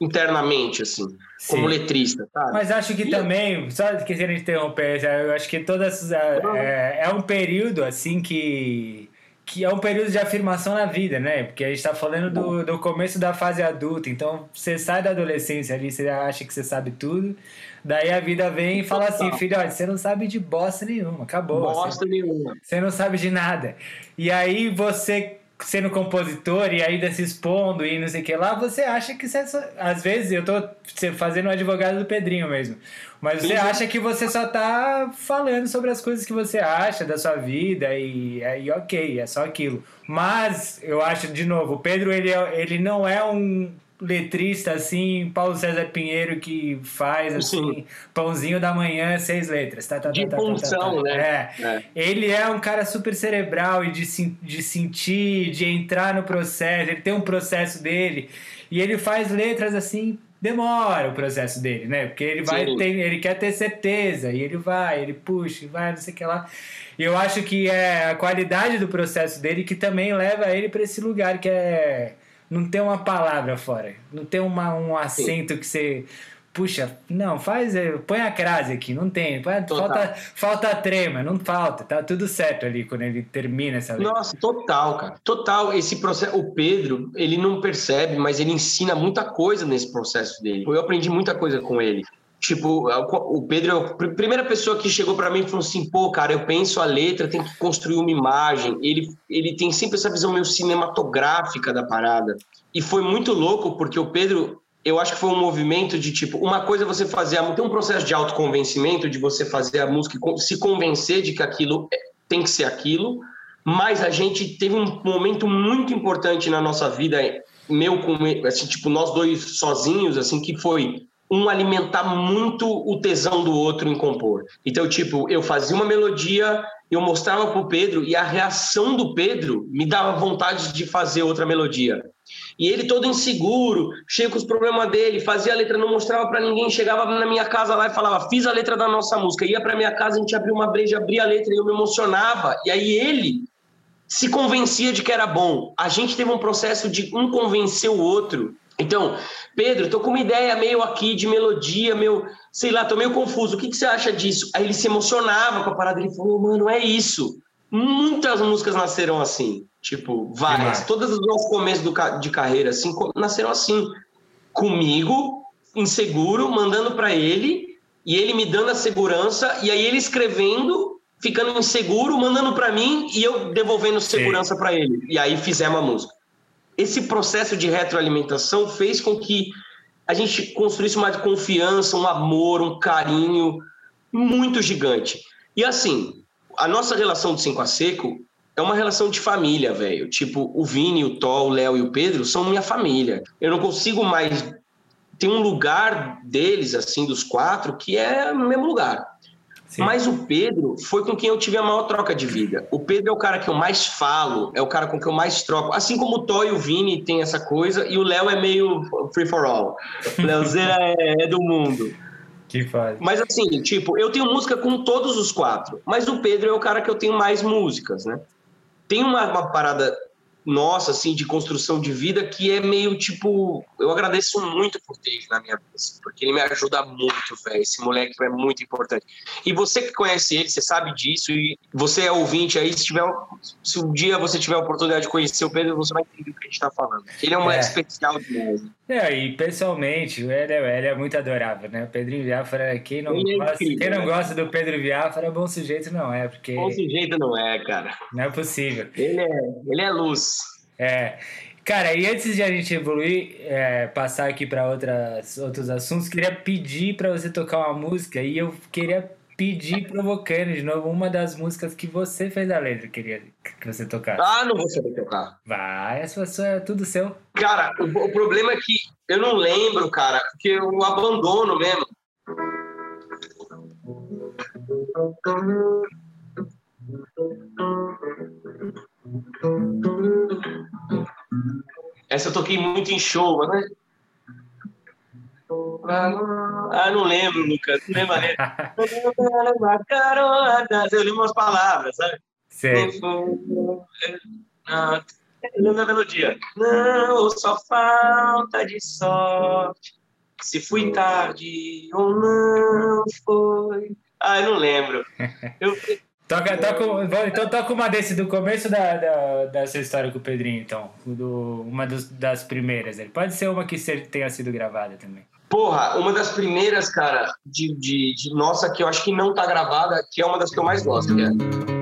internamente, assim, como Sim. letrista, sabe? Mas acho que também, só querendo interromper, eu acho que todas é, é um período assim que que é um período de afirmação na vida, né? Porque a gente tá falando do, do começo da fase adulta, então você sai da adolescência ali, você acha que você sabe tudo, daí a vida vem e fala assim, filho, olha, você não sabe de bosta nenhuma, acabou. você- Bosta nenhuma. você não sabe de nada. E aí você sendo compositor e ainda se expondo e não sei o que lá, você acha que você só... às vezes eu tô fazendo o advogado do Pedrinho mesmo. Mas você acha que você só tá falando sobre as coisas que você acha da sua vida e aí ok, é só aquilo. Mas eu acho de novo, o Pedro ele, é- ele não é um letrista assim, Paulo César Pinheiro que faz assim, Sim. pãozinho da manhã, seis letras, tá, tá, De tá, tá, tá, tá, função, tá. né? É. É. Ele é um cara super cerebral e de, de sentir, de entrar no processo. Ele tem um processo dele e ele faz letras assim. Demora o processo dele, né? Porque ele vai Sim. ter, ele quer ter certeza e ele vai, ele puxa, vai, não sei o que lá. E eu acho que é a qualidade do processo dele que também leva ele para esse lugar que é não tem uma palavra fora, não tem uma, um acento que você puxa, não, faz, é, põe a crase aqui, não tem, põe- falta falta a trema, não falta, tá tudo certo ali quando ele termina essa letra. Nossa, total, cara. Total. Esse processo. O Pedro, ele não percebe, mas ele ensina muita coisa nesse processo dele. Eu aprendi muita coisa com ele. Tipo, o Pedro é a pr- primeira pessoa que chegou pra mim e falou assim: pô, cara, eu penso a letra, tem que construir uma imagem. Ele, ele tem sempre essa visão meio cinematográfica da parada. E foi muito louco, porque o Pedro, eu acho que foi um movimento de tipo, uma coisa é você fazer, tem um processo de autoconvencimento, de você fazer a música se convencer de que aquilo é- tem que ser aquilo, mas a gente teve um momento muito importante na nossa vida meu com assim, tipo, nós dois sozinhos, assim, que foi um alimentar muito o tesão do outro em compor. Então, tipo, eu fazia uma melodia, eu mostrava pro Pedro e a reação do Pedro me dava vontade de fazer outra melodia. E ele todo inseguro, cheio com os problemas dele, fazia a letra, não mostrava para ninguém, chegava na minha casa lá e falava: "Fiz a letra da nossa música". Ia para minha casa, a gente abria uma breja, abria a letra e eu me emocionava. E aí ele se convencia de que era bom. A gente teve um processo de um convencer o outro. Então, Pedro, tô com uma ideia meio aqui de melodia, meu, sei lá, tô meio confuso. O que, que você acha disso? Aí ele se emocionava com a parada, ele falou, mano, é isso. Muitas músicas nasceram assim, tipo, várias. Todas os nossos começos do, de carreira, assim, nasceram assim. Comigo, inseguro, mandando para ele, e ele me dando a segurança, e aí ele escrevendo ficando inseguro, mandando para mim e eu devolvendo segurança para ele. E aí fizemos a música. Esse processo de retroalimentação fez com que a gente construísse uma confiança, um amor, um carinho muito gigante. E assim, a nossa relação de cinco a seco é uma relação de família, velho. Tipo, o Vini, o Tó, o Léo e o Pedro são minha família. Eu não consigo mais ter um lugar deles, assim, dos quatro, que é no mesmo lugar. Sim. Mas o Pedro foi com quem eu tive a maior troca de vida. O Pedro é o cara que eu mais falo, é o cara com quem eu mais troco. Assim como o Toy e o Vini tem essa coisa, e o Léo é meio free for all. O Léozeira é, é do mundo. Que faz. Mas assim, tipo, eu tenho música com todos os quatro, mas o Pedro é o cara que eu tenho mais músicas, né? Tem uma, uma parada nossa, assim, de construção de vida, que é meio tipo. Eu agradeço muito por ter ele na minha vida, assim, porque ele me ajuda muito, velho. Esse moleque é muito importante. E você que conhece ele, você sabe disso, e você é ouvinte aí, se tiver. Se um dia você tiver a oportunidade de conhecer o Pedro, você vai entender o que a gente tá falando. Ele é um moleque é. especial demais. É, e pessoalmente, ele é, ele é muito adorável, né? O Pedrinho Viáfara, quem não, é gosta, incrível, quem não né? gosta do Pedro Viáfara, bom sujeito não é, porque. Bom sujeito não é, cara. Não é possível. Ele é, ele é luz. É. Cara, e antes de a gente evoluir, é, passar aqui para outros assuntos, queria pedir para você tocar uma música e eu queria pedir provocando de novo uma das músicas que você fez a letra, queria que você tocasse. Ah, não vou saber tocar. Vai, essa sua, é tudo seu. Cara, o, o, problema é que eu não lembro, cara, porque eu abandono mesmo. Essa eu toquei muito em show, né? Ah, não lembro, Lucas. Não lembro eu lembro umas palavras, sabe? Sim. Não, lembro a melodia. Não, só falta de sorte. Se fui tarde ou não foi. Ah, eu não lembro. Eu, Toca, toca, então toca uma desse do começo da, da, dessa história com o Pedrinho, então. Do, uma dos, das primeiras. Ele pode ser uma que tenha sido gravada também. Porra, uma das primeiras, cara, de, de, de nossa, que eu acho que não tá gravada, que é uma das que eu mais gosto, que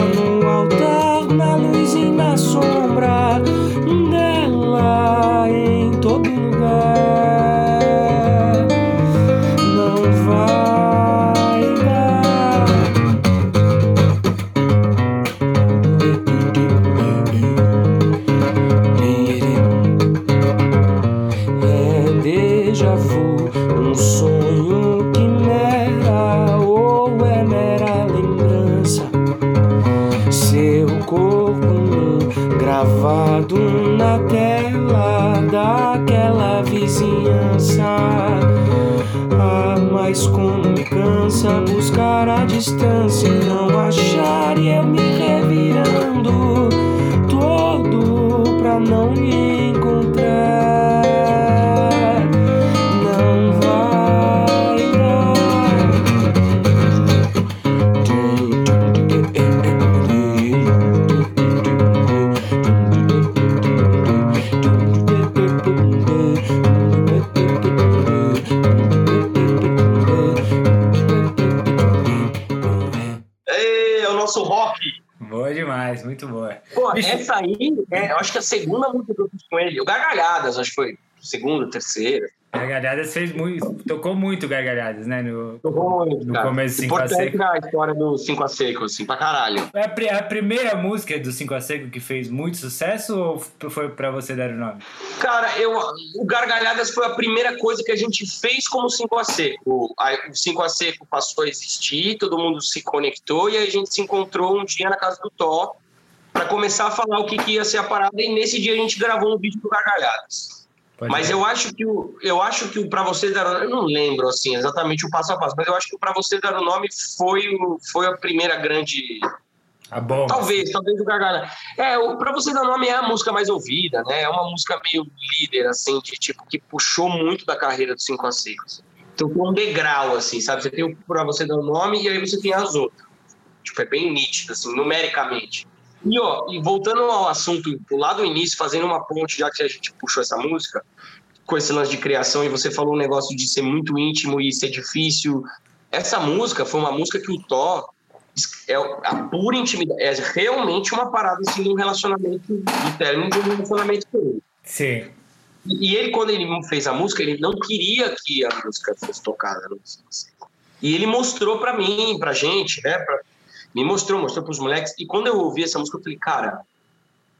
no altar, na luz e na sombra buscar aí, é, eu acho que a segunda música que eu fiz com ele, o Gargalhadas, acho que foi segunda, terceira. Gargalhadas fez muito, tocou muito Gargalhadas, né? No, Tocou muito, No cara. começo, Cinco a Importante Seco. na história do 5 a Seco, assim, pra caralho. É a, a primeira música do Cinco a Seco que fez muito sucesso ou foi pra você dar o nome? Cara, eu, o Gargalhadas foi a primeira coisa que a gente fez como 5 a Seco. O 5 a Seco passou a existir, todo mundo se conectou e aí a gente se encontrou um dia na casa do Tó para começar a falar o que, que ia ser a parada e nesse dia a gente gravou um vídeo do Gargalhadas. Pode Mas ir. eu acho que o, eu acho que o para você dar o eu não lembro assim exatamente o passo a passo, mas eu acho que o para você dar o nome foi o, foi a primeira grande A bomba. Talvez, talvez o Gargalha. É, o Pra Você Dar Nome é a música mais ouvida, né? É uma música meio líder, assim, de tipo, que puxou muito da carreira do 5 a 6. assim. Então foi um degrau, assim, sabe? Você tem o Pra Você Dar Nome e aí você tem as outras. Tipo, é bem nítido, assim, numericamente. E, ó, e voltando ao assunto, lá do início, fazendo uma ponte, já que a gente puxou essa música, com esse lance de criação, e você falou um negócio de ser muito íntimo e ser difícil. Essa música foi uma música que o Thó é a pura intimidade, é realmente uma parada assim de um relacionamento, término de um relacionamento com ele. Sim. E ele, quando ele fez a música, ele não queria que a música fosse tocada no Seco. E ele mostrou pra mim, pra gente, né? pra- me mostrou, mostrou pros moleques. E quando eu ouvi essa música, eu falei, cara,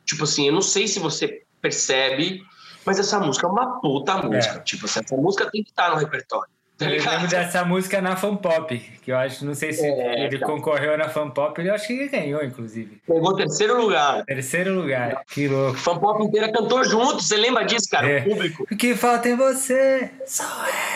tipo assim, eu não sei se você percebe, mas essa música é uma puta música. Tipo assim, essa música tem que estar no repertório. Tá Eu lembro dessa música na Fan Pop, que eu acho, não sei se É, ele tá. concorreu na Fan Pop, eu acho que ele ganhou, inclusive. Pegou terceiro lugar. Terceiro lugar. Que louco. Fan pop inteira cantou junto, você lembra disso, cara? É. O público. O que falta em você sou eu.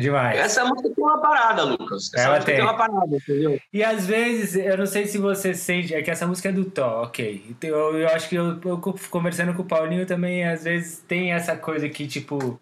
Demais. Essa música tem uma parada, Lucas. Essa Ela tem. tem uma parada, entendeu? E às vezes, eu não sei se você sente, é que essa música é do Tó, ok. Então, Eu, eu acho que eu, eu conversando com o Paulinho também, às vezes tem essa coisa que, tipo,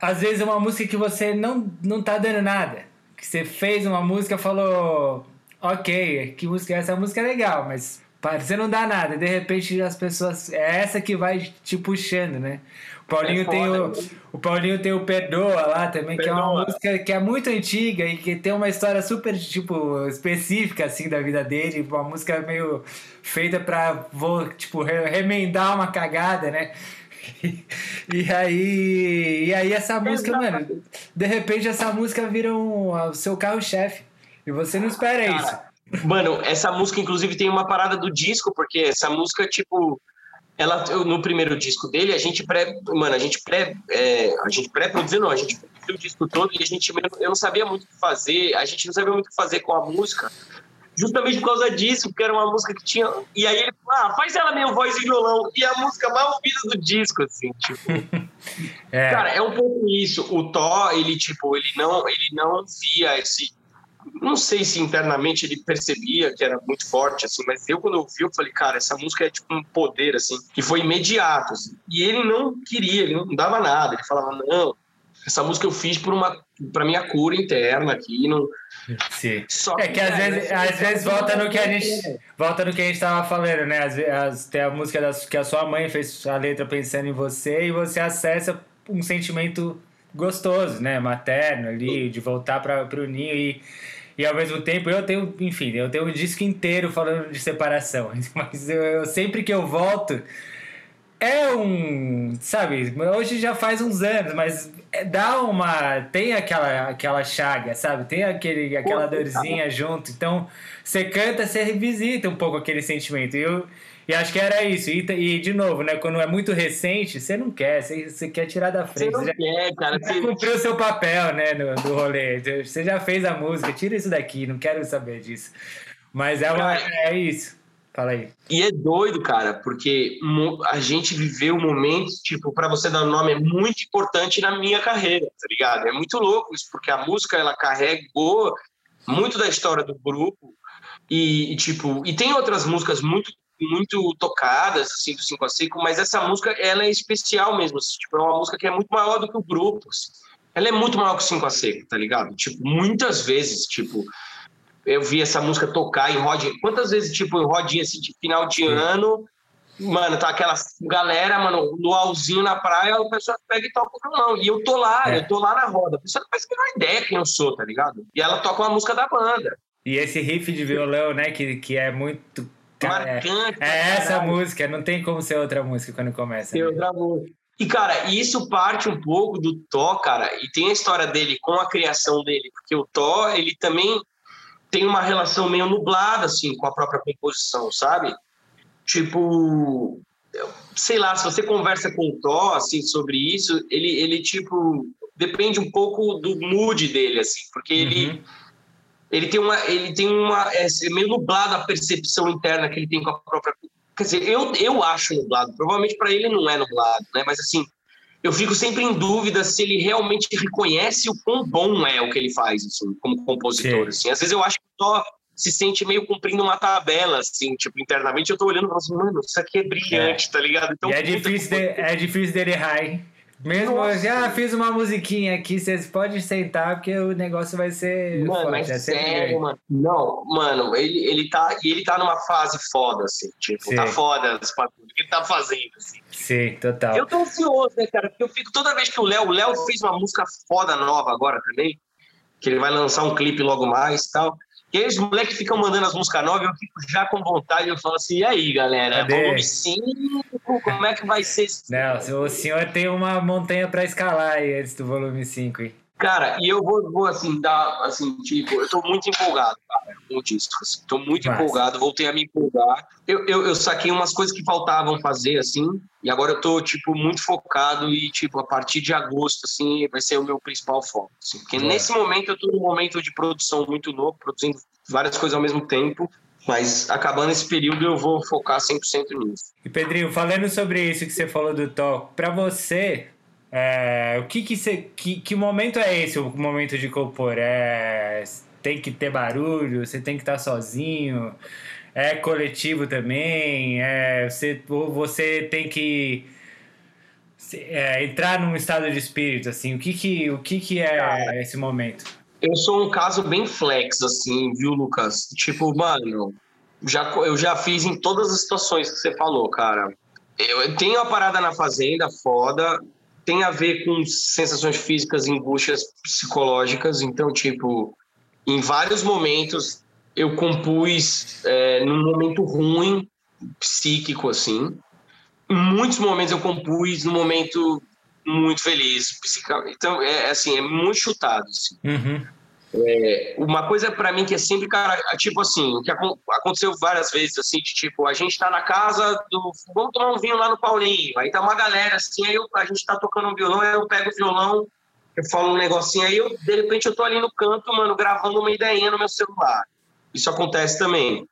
às vezes é uma música que você não, não tá dando nada. Que você fez uma música falou, ok, que música é essa? Música é legal, mas você não dá nada. De repente as pessoas. É essa que vai te puxando, né? O Paulinho, É tem, o, foda. o Paulinho tem o Perdoa lá também, que é uma Perdoa. música que é muito antiga e que tem uma história super, tipo, específica, assim, da vida dele. Uma música meio feita pra, vou, tipo, re- remendar uma cagada, né? E aí, e aí essa música, mano, de repente essa música vira um, o seu carro-chefe. E você não espera isso. Cara, Mano, essa música, inclusive, tem uma parada do disco, porque essa música, tipo, ela no primeiro disco dele, a gente pré. Mano, a gente pré. é, a gente pré-produziu, não, a gente produziu o disco todo e a gente. Eu não sabia muito o que fazer, a gente não sabia muito o que fazer com a música. Justamente por causa disso, porque era uma música que tinha. E aí ele falou, ah, faz ela meio voz e violão. E a música mais ouvida do disco, assim, tipo. É, Cara, é um pouco isso. O Thó, ele, tipo, ele não, ele não via esse. Não sei se internamente ele percebia que era muito forte, assim, mas eu, quando eu vi, eu falei, cara, essa música é tipo um poder, assim, que foi imediato, assim. E ele não queria, ele não dava nada. Ele falava, não, essa música eu fiz por uma. pra minha cura interna aqui. Não... sim. Só É que às vezes, às vezes volta no que a gente volta no que a gente tava falando, né? Às vezes, as- tem a música das, que a sua mãe fez a letra pensando em você e você acessa um sentimento gostoso, né? Materno ali, de voltar para pro ninho e e ao mesmo tempo eu tenho, enfim, eu tenho um disco inteiro falando de separação, mas eu, eu- sempre que eu volto é um, sabe, hoje já faz uns anos, mas é- dá uma, tem aquela aquela chaga, sabe? Tem aquele aquela Pô, dorzinha junto. Então, você canta, você revisita um pouco aquele sentimento. E eu e acho que era isso. E, e, de novo, né, quando é muito recente, você não quer, você, você quer tirar da Você frente. não Você já, quer, cara. você Você... cumpriu o seu papel, né, no, do rolê. Você já fez a música, tira isso daqui, não quero saber disso. Mas é, uma, Cara, é isso. Fala aí. E é doido, cara, porque a gente viveu momentos, tipo, para você dar um nome, é muito importante na minha carreira, tá ligado? É muito louco isso, porque a música, ela carregou muito da história do grupo e, e, tipo, e tem outras músicas muito muito tocadas, assim, do 5 a 5, mas essa música, ela é especial mesmo, assim, tipo, é uma música que é muito maior do que o grupo, assim. Ela é muito maior que o 5 a 5, tá ligado? Tipo, muitas vezes, tipo, eu vi essa música tocar em rodinha. Quantas vezes, tipo, em rodinha assim, de final de ano, mano, tá aquela galera, mano, luauzinho na praia, o pessoal pega e toca o violão. E eu tô lá, É. eu tô lá na roda. A pessoa não faz a menor ideia quem eu sou, tá ligado? E ela toca uma música da banda. E esse riff de violão, né, que, que é muito. Cara, é- Marcante. É, essa caralho. música, não tem como ser outra música quando começa. Tem né? outra música. E, cara, isso parte um pouco do Thó, cara, e tem a história dele com a criação dele, porque o Thó, ele também tem uma relação meio nublada, assim, com a própria composição, sabe? Tipo, sei lá, se você conversa com o Thó, assim, sobre isso, ele, ele tipo, depende um pouco do mood dele, assim, porque Uhum. ele tem uma ele tem uma é meio nublada a percepção interna que ele tem com a própria quer dizer eu, eu acho nublado. Provavelmente para ele não é nublado né? Mas assim eu fico sempre em dúvida se ele realmente reconhece o quão bom é o que ele faz assim, como compositor assim. às vezes eu acho que só se sente meio cumprindo uma tabela assim tipo internamente eu tô olhando e falo assim mano isso aqui é brilhante tá ligado? Então e é difícil, de, é difícil dele errar, hein? Mesmo Nossa. assim, ah, fiz uma musiquinha aqui, vocês podem sentar, porque o negócio vai ser Mano, mas é sério, mano. Não, mano, ele, ele tá. Ele tá numa fase foda, assim. Tipo, Sim. tá foda esse bagulho que ele tá fazendo, assim. Sim, total. Eu tô ansioso, né, cara? Porque eu fico toda vez que o Léo. O Léo fez uma música foda nova agora também. Que ele vai lançar um clipe logo mais e tal. E aí os moleques ficam mandando as músicas novas, eu fico já com vontade, eu falo assim, e aí, galera? Cadê? Volume 5, como é que vai ser esse Não, o senhor tem uma montanha pra escalar aí antes do volume 5, hein? Cara, e eu vou, vou assim, dar, assim, tipo, eu tô muito empolgado, cara, com o disco, assim, tô muito Massa. empolgado, voltei a me empolgar. Eu, eu, eu saquei umas coisas que faltavam fazer, assim, e agora eu tô, tipo, muito focado e, tipo, a partir de agosto, assim, vai ser o meu principal foco, assim, porque Boa. nesse momento eu tô num momento de produção muito novo, produzindo várias coisas ao mesmo tempo, mas acabando esse período eu vou focar 100% nisso. E Pedrinho, falando sobre isso que você falou do toque, pra você, é, o que que, você, que que momento é esse, o momento de compor? É, tem que ter barulho, você tem que estar sozinho, é coletivo também, é, você, ou você tem que é, entrar num estado de espírito, assim, o que que, o que, que é Cara. esse momento? Eu sou um caso bem flex, assim, viu, Lucas? Tipo, mano, já, eu já fiz em todas as situações que você falou, cara. Eu tenho a parada na fazenda, foda, tem a ver com sensações físicas angústias psicológicas, então, tipo, em vários momentos eu compus é, num momento ruim, psíquico, assim. Em muitos momentos eu compus num momento muito feliz, psicamente. Então, é assim, é muito chutado, assim Uhum. Uma coisa pra mim que é sempre, cara, tipo assim, que acon- aconteceu várias vezes, assim, de tipo, a gente tá na casa do. Vamos tomar um vinho lá no Paulinho. Aí tá uma galera assim, aí eu- a gente tá tocando um violão, aí eu pego o violão, eu falo um negocinho, aí eu, de repente, eu tô ali no canto, mano, gravando uma ideinha no meu celular. Isso acontece também.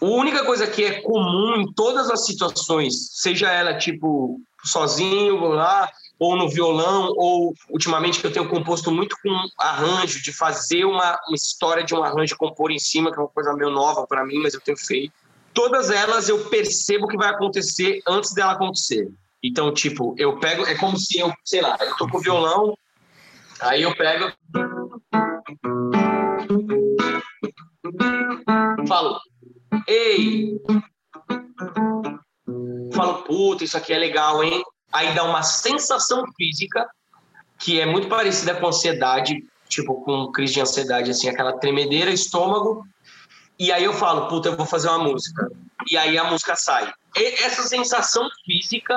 A única coisa que é comum em todas as situações, seja ela tipo sozinho lá, ou no violão, ou ultimamente que eu tenho composto muito com arranjo, de fazer uma, uma história de um arranjo compor em cima, que é uma coisa meio nova para mim, mas eu tenho feito. Todas elas eu percebo que vai acontecer antes dela acontecer. Então, tipo, eu pego, é como se eu, sei lá, eu tô com o violão, aí eu pego. Falo, ei! Falo, puta, isso aqui é legal, hein? Aí dá uma sensação física que é muito parecida com ansiedade, tipo com crise de ansiedade, assim, aquela tremedeira, estômago. E aí eu falo, puta, eu vou fazer uma música. E aí a música sai. E essa sensação física,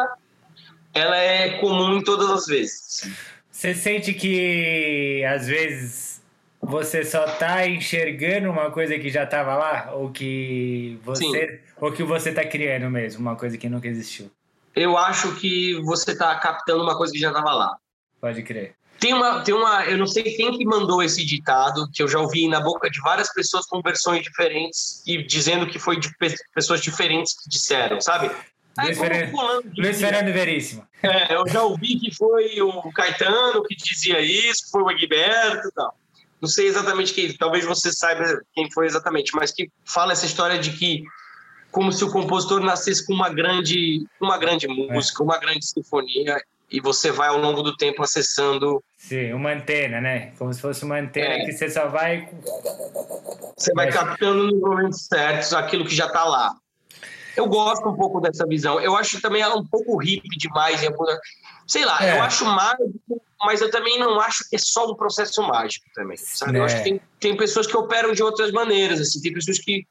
ela é comum em todas as vezes. Você sente que às vezes você só tá enxergando uma coisa que já tava lá? Ou que você. Ou que você tá criando mesmo, uma coisa que nunca existiu? Eu acho que você está captando uma coisa que já estava lá. Pode crer. Tem uma, tem uma, eu não sei quem que mandou esse ditado, que eu já ouvi na boca de várias pessoas com versões diferentes e dizendo que foi de pe- pessoas diferentes que disseram, sabe? Luiz como Fernando- fulano Luiz. Fernando Veríssimo. É, eu já ouvi que foi o Caetano que dizia isso, foi o Egberto e tal. Não sei exatamente quem, talvez você saiba quem foi exatamente, mas que fala essa história de que como se o compositor nascesse com uma grande, uma grande música, uma grande sinfonia e você vai ao longo do tempo acessando, Sim, uma antena, né? Como se fosse uma antena É. que você só vai. você vai Mas- captando nos momentos certos aquilo que já está lá. Eu gosto um pouco dessa visão. Eu acho também ela um pouco hippie demais. Sei lá, É. eu acho mágico, mas eu também não acho que é só um processo mágico também, sabe? Eu É. acho que tem, tem pessoas que operam de outras maneiras, assim, tem pessoas que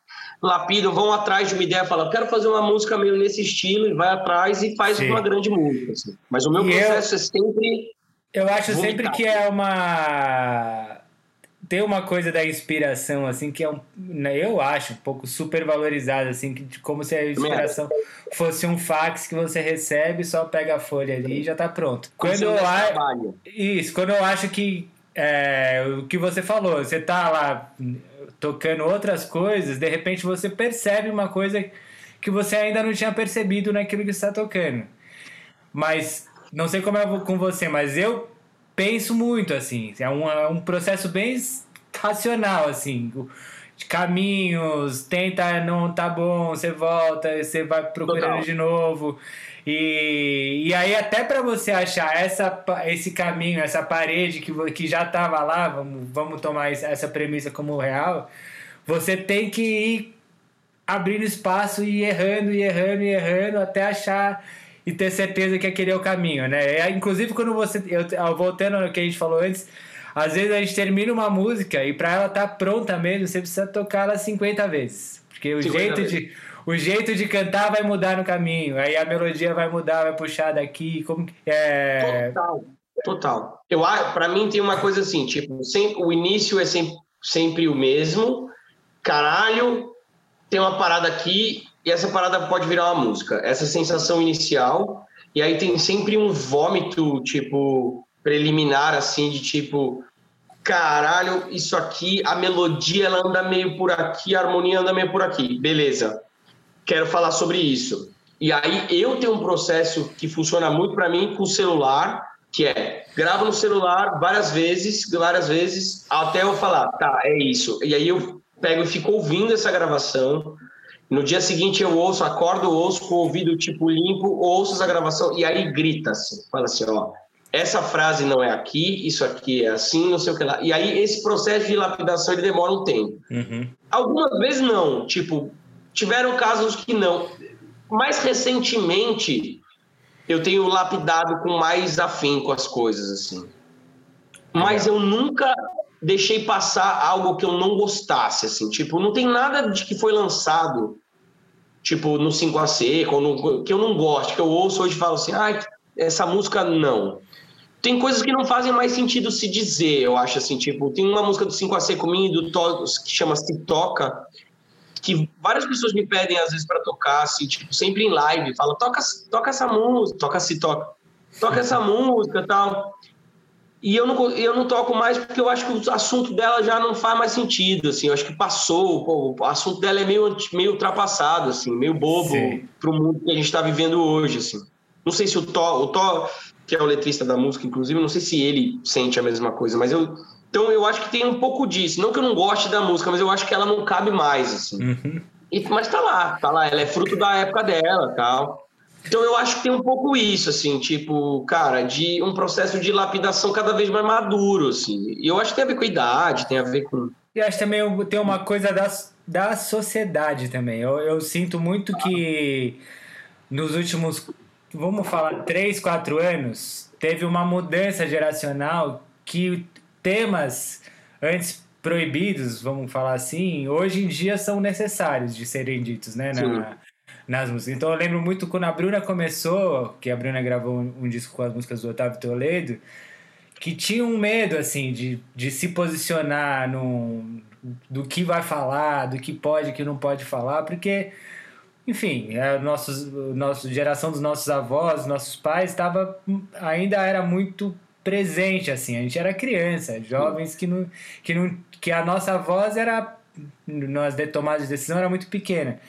lapidam, vão atrás de uma ideia, falam, quero fazer uma música meio nesse estilo, e vai atrás e faz Sim. uma grande música, assim. Mas o meu E eu- processo é sempre... Eu acho Vomitar. sempre que é uma. Tem uma coisa da inspiração, assim, que é um. né, Eu acho um pouco super valorizada, assim, que, como se a inspiração fosse um fax que você recebe, só pega a folha ali e já tá pronto. Quando eu eu acho. trabalho. Isso, quando eu acho que é, o que você falou, você tá lá tocando outras coisas, de repente você percebe uma coisa que você ainda não tinha percebido naquilo que está tocando. Mas não sei como é com você, mas eu penso muito assim. É um, é um processo bem racional, assim. Caminhos, tenta, não tá bom, você volta, você vai procurando Total. de novo. E, e aí, até para você achar essa, esse caminho, essa parede que, que já tava lá, vamos, vamos tomar essa premissa como real, você tem que ir abrindo espaço e errando, e errando, e errando, até achar e ter certeza que aquele é o caminho, né? É, inclusive, quando você. Eu- voltando ao que a gente falou antes, às vezes a gente termina uma música e para ela estar pronta mesmo, você precisa tocar ela 50 vezes. Porque o 50 jeito vezes. de. O jeito de cantar vai mudar no caminho, aí a melodia vai mudar, vai puxar daqui, como que- é, Total. Total. Eu, para mim tem uma coisa assim, tipo, sempre, o início é sempre, sempre o mesmo. Caralho, tem uma parada aqui e essa parada pode virar uma música. Essa sensação inicial. E aí tem sempre um vômito, tipo, preliminar, assim, de tipo, caralho, isso aqui, a melodia ela anda meio por aqui, a harmonia anda meio por aqui. Beleza. Quero falar sobre isso. E aí eu tenho um processo que funciona muito para mim com o celular, que é gravo no celular várias vezes, várias vezes, até eu falar, tá, é isso. E aí eu pego e fico ouvindo essa gravação. No dia seguinte eu ouço, acordo, ouço com o ouvido tipo limpo, ouço essa gravação e aí grita assim, fala assim, ó, essa frase não é aqui, isso aqui é assim, não sei o que lá. E aí esse processo de lapidação ele demora um tempo. Uhum. Algumas vezes não, tipo, tiveram casos que não. Mais recentemente, eu tenho lapidado com mais afinco as coisas, assim. Mas eu nunca deixei passar algo que eu não gostasse, assim. Tipo, não tem nada de que foi lançado, tipo, no 5AC, ou no- que eu não gosto, que eu ouço hoje e falo assim, ai, essa música não. Tem coisas que não fazem mais sentido se dizer, eu acho, assim, tipo, tem uma música do 5AC comigo, do To- que chama Se Toca, que várias pessoas me pedem às vezes para tocar, assim, tipo, sempre em live, fala, toca, toca essa música, toca se toca, toca essa música e tal. E eu não, eu não toco mais porque eu acho que o assunto dela já não faz mais sentido, assim, eu acho que passou, pô, o assunto dela é meio, meio ultrapassado, assim, meio bobo Sim. pro mundo que a gente está vivendo hoje, assim. Não sei se o Tó, o Tó, que é o letrista da música, inclusive, não sei se ele sente a mesma coisa, mas eu, então eu acho que tem um pouco disso. Não que eu não goste da música, mas eu acho que ela não cabe mais, assim. Uhum. E- mas tá lá, tá lá, ela é fruto da época dela tal. Então eu acho que tem um pouco isso, assim, tipo, cara, de um processo de lapidação cada vez mais maduro, assim. E eu acho que tem a ver com a idade, tem a ver com. E acho também tem uma coisa da, da sociedade também. Eu, eu sinto muito que nos últimos, vamos falar, 3, 4 anos, teve uma mudança geracional que temas antes proibidos, vamos falar assim, hoje em dia são necessários de serem ditos, né? Na, nas músicas. Então eu lembro muito quando a Bruna começou, que a Bruna gravou um, um disco com as músicas do Otávio Toledo, que tinha um medo assim de, de se posicionar no, do que vai falar, do que pode que não pode falar, porque enfim, a nossos, nossa geração dos nossos avós, nossos pais estava ainda era muito presente assim, a gente era criança, jovens que não que não que a nossa voz era nas de- tomadas de decisão era muito pequena.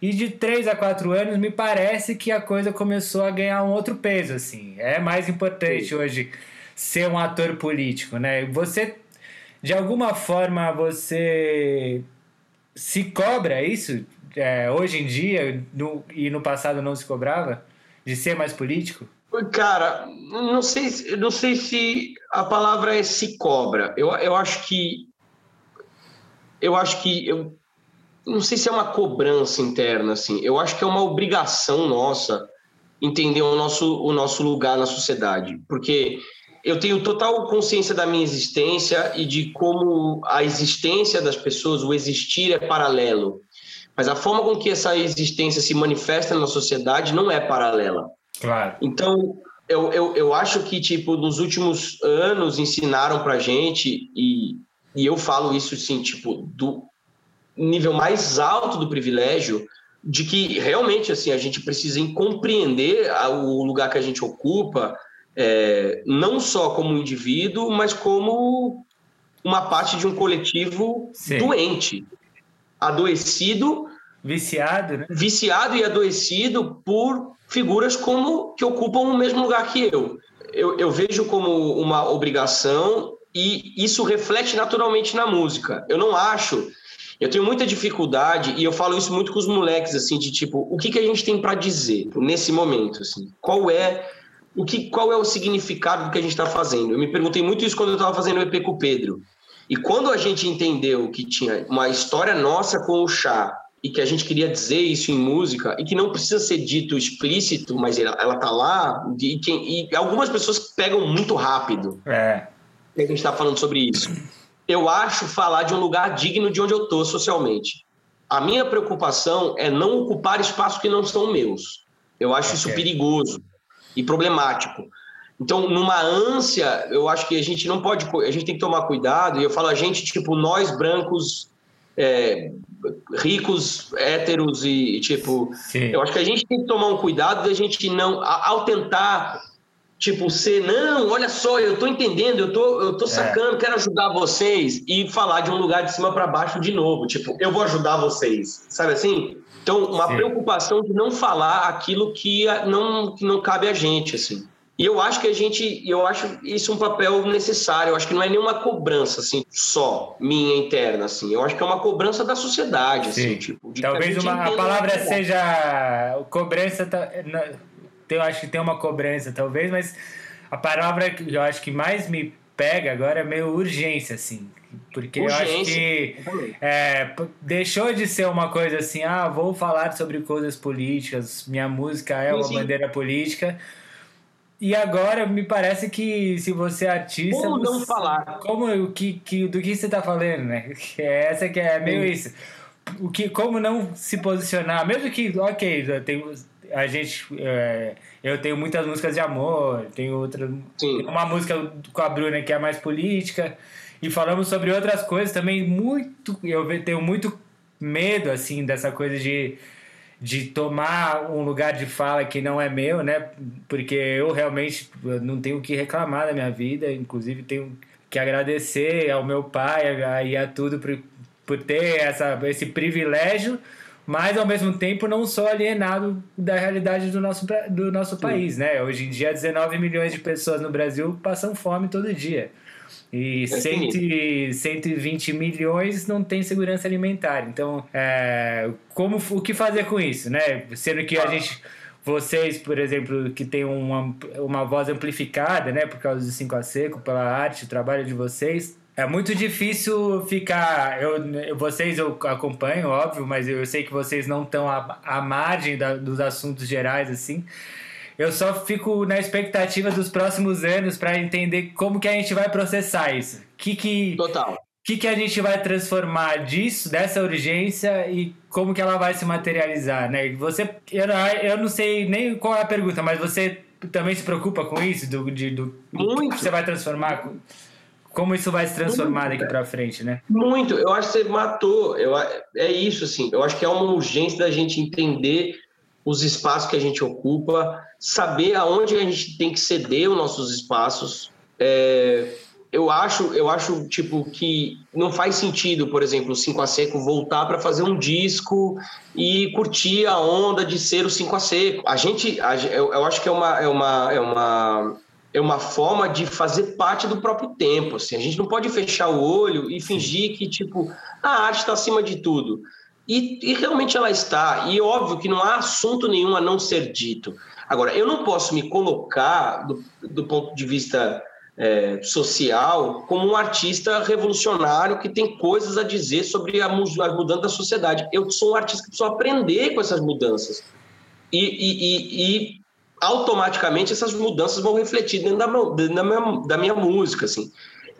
E de 3 a 4 anos, me parece que a coisa começou a ganhar um outro peso, assim. É mais importante hoje ser um ator político, né? Você, de alguma forma, você se cobra isso? É, hoje em dia, no, e no passado não se cobrava? De ser mais político? Cara, não sei, se- não sei se a palavra é se cobra. Eu, eu acho que. Eu acho que. Eu, não sei se é uma cobrança interna, assim. Eu acho que é uma obrigação nossa entender o nosso, o nosso lugar na sociedade, porque eu tenho total consciência da minha existência e de como a existência das pessoas, o existir é paralelo. Mas a forma com que essa existência se manifesta na sociedade não é paralela. Claro. Então, eu, eu, eu acho que, tipo, nos últimos anos ensinaram pra gente, e, e eu falo isso, assim, tipo, do nível mais alto do privilégio, de que realmente, assim, a gente precisa compreender o lugar que a gente ocupa, é, não só como indivíduo, mas como uma parte de um coletivo Sim. doente, adoecido, viciado, né? viciado e adoecido por figuras como que ocupam o mesmo lugar que eu. Eu, eu vejo como uma obrigação e isso reflete naturalmente na música. Eu não acho eu tenho muita dificuldade e eu falo isso muito com os moleques assim de tipo, o que que a gente tem para dizer nesse momento assim? Qual é o que, qual é o significado do que a gente está fazendo? Eu me perguntei muito isso quando eu estava fazendo o EP com o Pedro. E quando a gente entendeu que tinha uma história nossa com o chá e que a gente queria dizer isso em música e que não precisa ser dito explícito, mas ela, ela tá lá e, quem, e algumas pessoas pegam muito rápido. É. a gente está falando sobre isso. Eu acho falar de um lugar digno de onde eu tô socialmente. A minha preocupação é não ocupar espaços que não são meus. Eu acho okay. isso perigoso e problemático. Então, numa ânsia, eu acho que a gente não pode, a gente tem que tomar cuidado, e eu falo a gente, tipo, nós brancos, é, ricos, héteros e, tipo, Sim. eu acho que a gente tem que tomar um cuidado da gente não, ao tentar, tipo, ser, não, olha só, eu tô entendendo, eu tô, eu tô é. sacando, é. quero ajudar vocês, e falar de um lugar de cima para baixo de novo, tipo, eu vou ajudar vocês, sabe assim? Então, uma Sim. preocupação de não falar aquilo que não, que não cabe a gente, assim. E eu acho que a gente, eu acho isso um papel necessário. Eu acho que não é nenhuma cobrança assim só minha interna assim. Eu acho que é uma cobrança da sociedade, assim, Sim. tipo. Talvez a uma a palavra seja cobrança. Eu acho que tem uma cobrança, talvez, mas a palavra que eu acho que mais me pega agora é meio urgência, assim. Porque urgência. eu acho que é, deixou de ser uma coisa assim, ah, vou falar sobre coisas políticas, minha música é uma sim. bandeira política e agora me parece que se você é artista. Como não você, falar? Como, que, que, do que você está falando, né? É essa que é meio Sim. isso. O que, como não se posicionar, mesmo que, ok, tem, a gente. É, eu tenho muitas músicas de amor, tenho outra. Tem uma música com a Bruna que é mais política. E falamos sobre outras coisas também muito. Eu tenho muito medo, assim, dessa coisa de de tomar um lugar de fala que não é meu, né? Porque eu realmente não tenho o que reclamar da minha vida, inclusive tenho que agradecer ao meu pai e a tudo por, por ter essa, esse privilégio, mas ao mesmo tempo não sou alienado da realidade do nosso, do nosso país, né? Hoje em dia 19 milhões de pessoas no Brasil passam fome todo dia. E é 100, 120 milhões não tem segurança alimentar. Então, é, como, o que fazer com isso, né? Sendo que a gente vocês, por exemplo, que tem uma, uma voz amplificada, né, por causa do 5 a seco, pela arte, o trabalho de vocês, é muito difícil ficar. Eu, vocês eu acompanho, óbvio, mas eu sei que vocês não estão à, à margem da, dos assuntos gerais, assim. Eu só fico na expectativa dos próximos anos para entender como que a gente vai processar isso. Que que Total. Que que a gente vai transformar disso, dessa urgência e como que ela vai se materializar, né? Você eu não, eu não sei nem qual é a pergunta, mas você também se preocupa com isso do de, do, que você vai transformar como isso vai se transformar daqui para frente, né? Muito. Eu acho que você matou. Eu, é isso, assim. Eu acho que é uma urgência da gente entender os espaços que a gente ocupa, saber aonde a gente tem que ceder os nossos espaços. É, eu acho, eu acho tipo que não faz sentido, por exemplo, o 5 a seco voltar para fazer um disco e curtir a onda de ser o 5 a seco. A gente, a, eu, eu, acho que é uma, é uma, é uma é uma forma de fazer parte do próprio tempo. Assim. A gente não pode fechar o olho e fingir que tipo a arte está acima de tudo. E, e, realmente ela está. E óbvio que não há assunto nenhum a não ser dito. Agora, eu não posso me colocar, do, do ponto de vista é, social, como um artista revolucionário que tem coisas a dizer sobre a, a mudança da sociedade. Eu sou um artista que preciso aprender com essas mudanças. E, e, e, automaticamente essas mudanças vão refletir dentro da, dentro da, minha, da minha música, assim.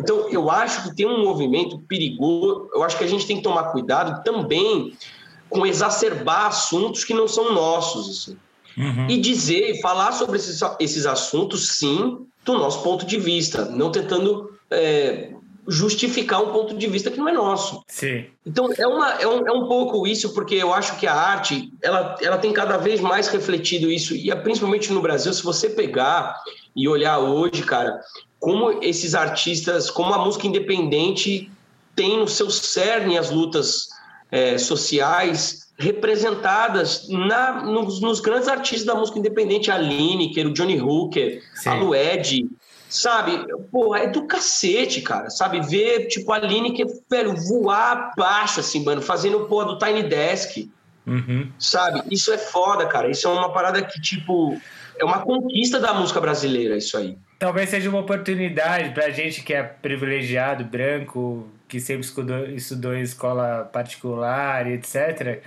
Então, eu acho que tem um movimento perigoso, eu acho que a gente tem que tomar cuidado também com exacerbar assuntos que não são nossos, assim. Uhum. E dizer, falar sobre esses, esses assuntos, sim, do nosso ponto de vista, não tentando é, justificar um ponto de vista que não é nosso. Sim. Então, é, uma, é, um, é um pouco isso, porque eu acho que a arte, ela, ela tem cada vez mais refletido isso, e é principalmente no Brasil, se você pegar e olhar hoje, cara, como esses artistas, como a música independente tem no seu cerne as lutas é, sociais representadas na, nos, nos, grandes artistas da música independente, a Lineker, o Johnny Hooker, Sim. a Lued, sabe? Porra, é do cacete, cara, sabe? Ver, tipo, a Lineker, velho, voar baixo, assim, mano, fazendo, porra, do Tiny Desk, uhum. sabe? Isso é foda, cara, isso é uma parada que, tipo, é uma conquista da música brasileira, isso aí talvez seja uma oportunidade para a gente que é privilegiado, branco, que sempre estudou, estudou em escola particular, etc.,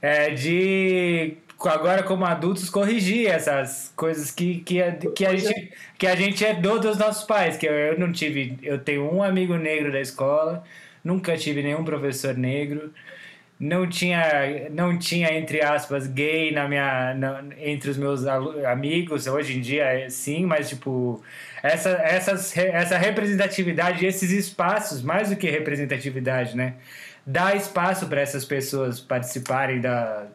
é, de agora como adultos corrigir essas coisas que, que, que, a, gente, que a gente herdou dos nossos pais. Que eu, eu não tive. Eu tenho um amigo negro da escola, nunca tive nenhum professor negro não tinha, não tinha entre aspas, gay na minha, na, entre os meus amigos, hoje em dia é sim, mas tipo, essa, essas, essa representatividade, esses espaços, mais do que representatividade, né? Dá espaço para essas pessoas participarem da,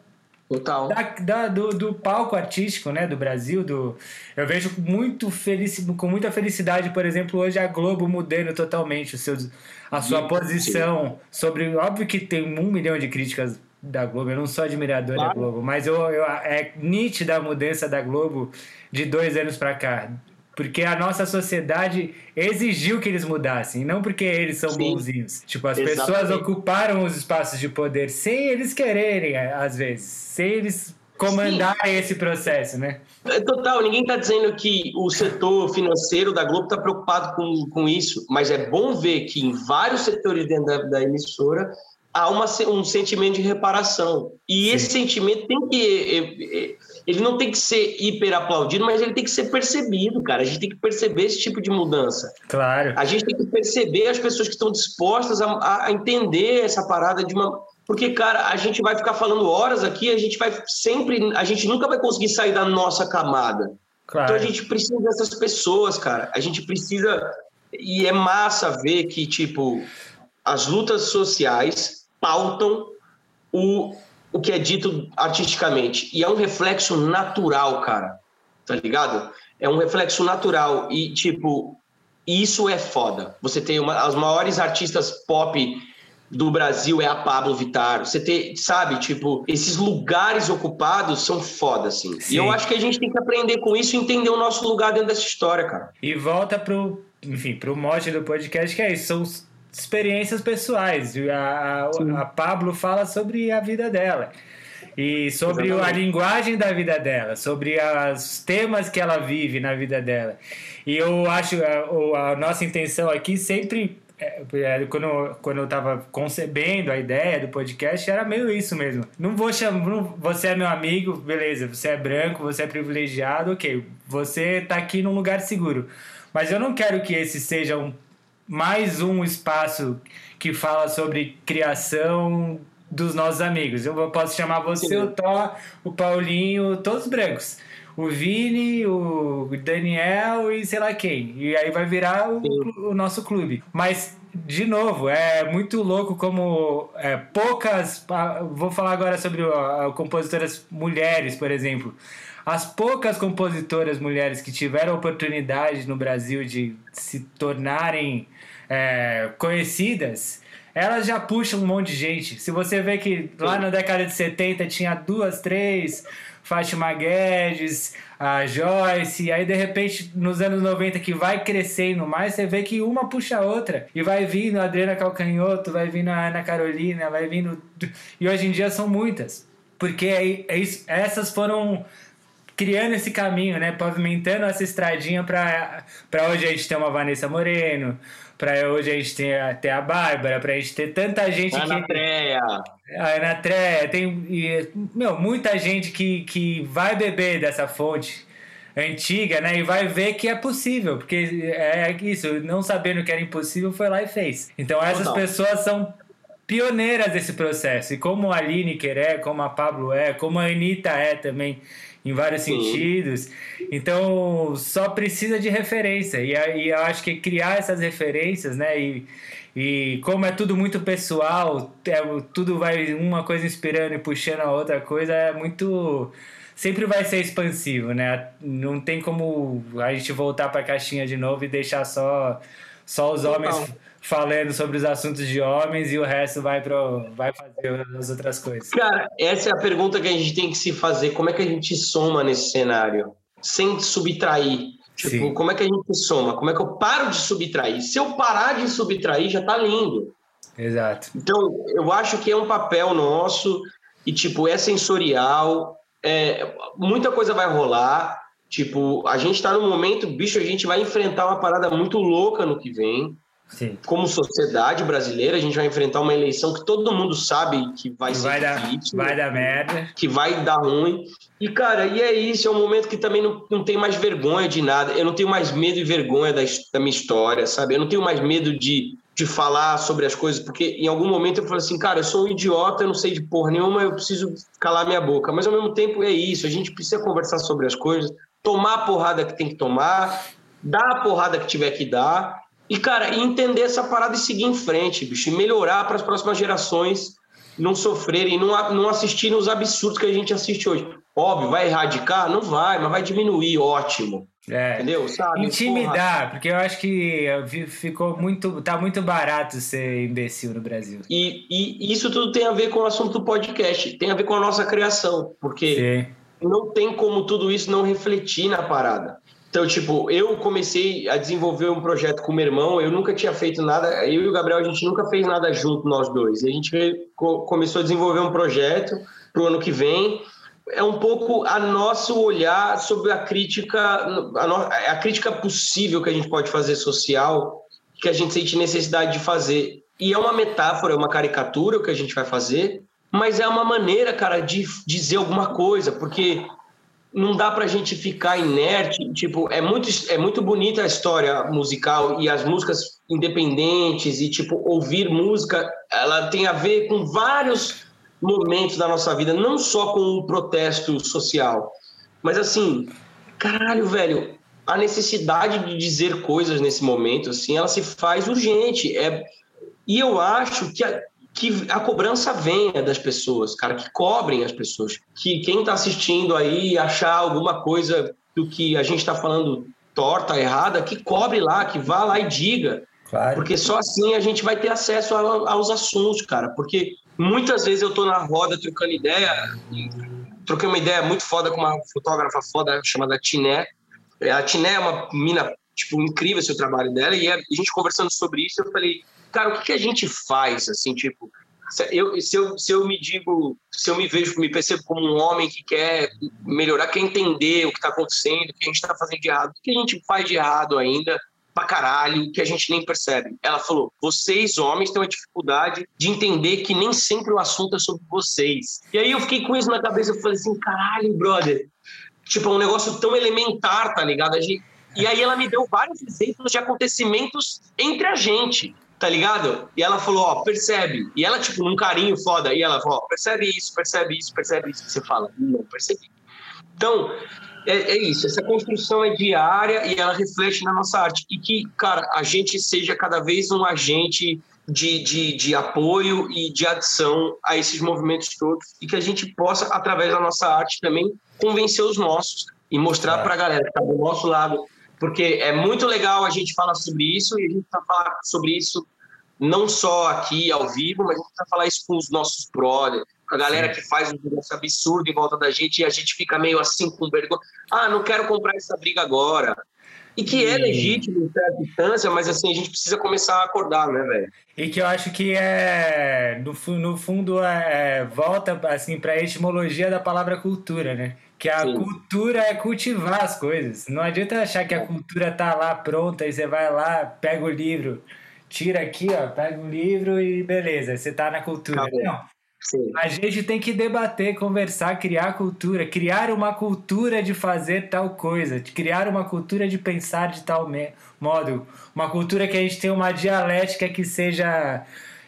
Total. Da, da, do, do, palco artístico né, do Brasil. Do, eu vejo muito feliz, com muita felicidade, por exemplo, hoje a Globo mudando totalmente o seu, a sua sim, posição sobre. Óbvio que tem um milhão de críticas da Globo, eu não sou admirador claro. da Globo, mas eu, eu, é nítida a mudança da Globo de dois anos para cá. Porque a nossa sociedade exigiu que eles mudassem, não porque eles são Sim. bonzinhos. Tipo, as Exatamente. pessoas ocuparam os espaços de poder sem eles quererem, às vezes, sem eles comandarem Sim. esse processo, né? É total, ninguém está dizendo que o setor financeiro da Globo está preocupado com, com isso, mas é bom ver que em vários setores dentro da, da emissora há uma, um sentimento de reparação. E Sim. esse sentimento tem que ele não tem que ser hiper aplaudido, mas ele tem que ser percebido, cara. A gente tem que perceber esse tipo de mudança. Claro. A gente tem que perceber as pessoas que estão dispostas a, a entender essa parada de uma. Porque, cara, a gente vai ficar falando horas aqui, a gente vai sempre. A gente nunca vai conseguir sair da nossa camada. Claro. Então a gente precisa dessas pessoas, cara. A gente precisa. E é massa ver que, tipo, as lutas sociais pautam o, o que é dito artisticamente. E é um reflexo natural, cara. Tá ligado? É um reflexo natural. E, tipo, isso é foda. Você tem uma, as maiores artistas pop do Brasil é a Pablo Vittar. Você tem, sabe, tipo, esses lugares ocupados são foda, assim. Sim. E eu acho que a gente tem que aprender com isso e entender o nosso lugar dentro dessa história, cara. E volta pro, enfim, pro mote do podcast, que é isso. São experiências pessoais. A, a, a Pablo fala sobre a vida dela e sobre Exatamente. a linguagem da vida dela, sobre os temas que ela vive na vida dela. E eu acho a, a nossa intenção aqui sempre é, é quando, quando eu estava concebendo a ideia do podcast, era meio isso mesmo. Não vou chamar. Não, você é meu amigo, beleza. Você é branco, você é privilegiado, ok. Você está aqui num lugar seguro. Mas eu não quero que esse seja um mais um espaço que fala sobre criação dos nossos amigos. Eu posso chamar você, Sim. o Thó, o Paulinho, todos brancos. O Vini, o Daniel e sei lá quem. E aí vai virar o, o nosso clube. Mas, de novo, é muito louco como é, poucas. Vou falar agora sobre ó, compositoras mulheres, por exemplo. As poucas compositoras mulheres que tiveram oportunidade no Brasil de se tornarem é, conhecidas, elas já puxam um monte de gente. Se você vê que lá na década de 70 tinha duas, três, Fátima Guedes, a Joyce, e aí de repente nos anos 90 que vai crescendo mais, você vê que uma puxa a outra. E vai vindo a Adriana Calcanhoto, vai vindo a Ana Carolina, vai vindo. E hoje em dia são muitas. Porque é, é isso, essas foram criando esse caminho, né? Pavimentando essa estradinha para hoje a gente ter uma Vanessa Moreno, para hoje a gente ter, ter a Bárbara, para a gente ter tanta gente Ana que. Treia. A Ana Treia. Tem, e, meu, muita gente que, que vai beber dessa fonte antiga, né? E vai ver que é possível, porque é isso, não sabendo que era impossível, foi lá e fez. Então essas pessoas são pioneiras desse processo. E como a Lineker é, como a Pablo é, como a Anitta é também, em vários Sim. sentidos. Então, só precisa de referência. E aí eu acho que criar essas referências, né? E, e como é tudo muito pessoal, é, tudo vai uma coisa inspirando e puxando a outra coisa, é muito. Sempre vai ser expansivo, né? Não tem como a gente voltar para a caixinha de novo e deixar só, só os homens. Falando sobre os assuntos de homens e o resto vai, pro, vai fazer as outras coisas. Cara, essa é a pergunta que a gente tem que se fazer. Como é que a gente soma nesse cenário? Sem subtrair. Tipo, Sim. como é que a gente soma? Como é que eu paro de subtrair? Se eu parar de subtrair, já tá lindo. Exato. Então, eu acho que é um papel nosso e, tipo, é sensorial, é, muita coisa vai rolar. Tipo, a gente tá num momento, bicho, a gente vai enfrentar uma parada muito louca no que vem. Sim. Como sociedade brasileira, a gente vai enfrentar uma eleição que todo mundo sabe que vai ser Vai dar, difícil, vai dar merda. que vai dar ruim. E, cara, e é isso, é um momento que também não, não tem mais vergonha de nada. Eu não tenho mais medo e vergonha da, da minha história, sabe? Eu não tenho mais medo de, de falar sobre as coisas, porque em algum momento eu falei assim, cara, eu sou um idiota, eu não sei de porra nenhuma, eu preciso calar minha boca. Mas ao mesmo tempo é isso, a gente precisa conversar sobre as coisas, tomar a porrada que tem que tomar, dar a porrada que tiver que dar. E, cara, e entender essa parada e seguir em frente, bicho, e melhorar para as próximas gerações não sofrerem, não, não assistirem os absurdos que a gente assiste hoje. Óbvio, vai erradicar? Não vai, mas vai diminuir, ótimo. É. Entendeu? Sabe? Porra. Intimidar, porque eu acho que ficou muito. tá muito barato ser imbecil no Brasil. E, e isso tudo tem a ver com o assunto do podcast, tem a ver com a nossa criação, porque Sim. não tem como tudo isso não refletir na parada. Então, tipo, eu comecei a desenvolver um projeto com meu irmão, eu nunca tinha feito nada, eu e o Gabriel, a gente nunca fez nada junto, nós dois. E a gente co- começou a desenvolver um projeto pro ano que vem. É um pouco a nosso olhar sobre a crítica, a, no- a crítica possível que a gente pode fazer social, que a gente sente necessidade de fazer. E é uma metáfora, é uma caricatura o que a gente vai fazer, mas é uma maneira, cara, de dizer alguma coisa, porque não dá pra gente ficar inerte, tipo, é muito é muito bonita a história musical e as músicas independentes e tipo ouvir música, ela tem a ver com vários momentos da nossa vida, não só com o protesto social, mas assim, caralho, velho, a necessidade de dizer coisas nesse momento, assim, ela se faz urgente. É, e eu acho que a, que a cobrança venha das pessoas, cara, que cobrem as pessoas. Que quem está assistindo aí achar alguma coisa do que a gente está falando torta, errada, que cobre lá, que vá lá e diga. Claro. Porque só assim a gente vai ter acesso a- aos assuntos, cara. Porque muitas vezes eu tô na roda trocando ideia, troquei uma ideia muito foda com uma fotógrafa foda chamada Tiné. A Tiné é uma mina, tipo, incrível o trabalho dela, e a gente conversando sobre isso, eu falei, cara, o que, que a gente faz, assim, tipo, se eu, se, eu, se eu me digo, se eu me vejo, me percebo como um homem que quer melhorar, quer entender o que está acontecendo, o que a gente está fazendo de errado, o que a gente faz de errado ainda, pra caralho, que a gente nem percebe. Ela falou: vocês, homens, têm uma dificuldade de entender que nem sempre o assunto é sobre vocês. E aí eu fiquei com isso na cabeça, eu falei assim: caralho, brother. Tipo, é um negócio tão elementar, tá ligado? E aí ela me deu vários exemplos de acontecimentos entre a gente, tá ligado? E ela falou, ó, percebe. E ela, tipo, num carinho foda. E ela falou, ó, percebe isso, percebe isso, percebe isso. E você fala, não percebi. Então, é, é isso. Essa construção é diária e ela reflete na nossa arte. E que, cara, a gente seja cada vez um agente de, de, de apoio e de adição a esses movimentos todos e que a gente possa, através da nossa arte também, convencer os nossos e mostrar para a galera que está do nosso lado. Porque é muito legal a gente falar sobre isso e a gente está falar sobre isso não só aqui ao vivo, mas a gente vai falar isso com os nossos brothers, com a galera que faz um negócio absurdo em volta da gente e a gente fica meio assim com vergonha. Ah, não quero comprar essa briga agora. E que é legítimo em certa distância, mas assim, a gente precisa começar a acordar, né, velho? E que eu acho que é, no, no fundo, é, volta assim para a etimologia da palavra cultura, né? Que a Sim. cultura é cultivar as coisas. Não adianta achar que a cultura tá lá pronta e você vai lá, pega o livro, tira aqui, ó, pega o livro e beleza, você tá na cultura. Não. Sim. A gente tem que debater, conversar, criar cultura, criar uma cultura de fazer tal coisa, de criar uma cultura de pensar de tal modo, uma cultura que a gente tenha uma dialética que seja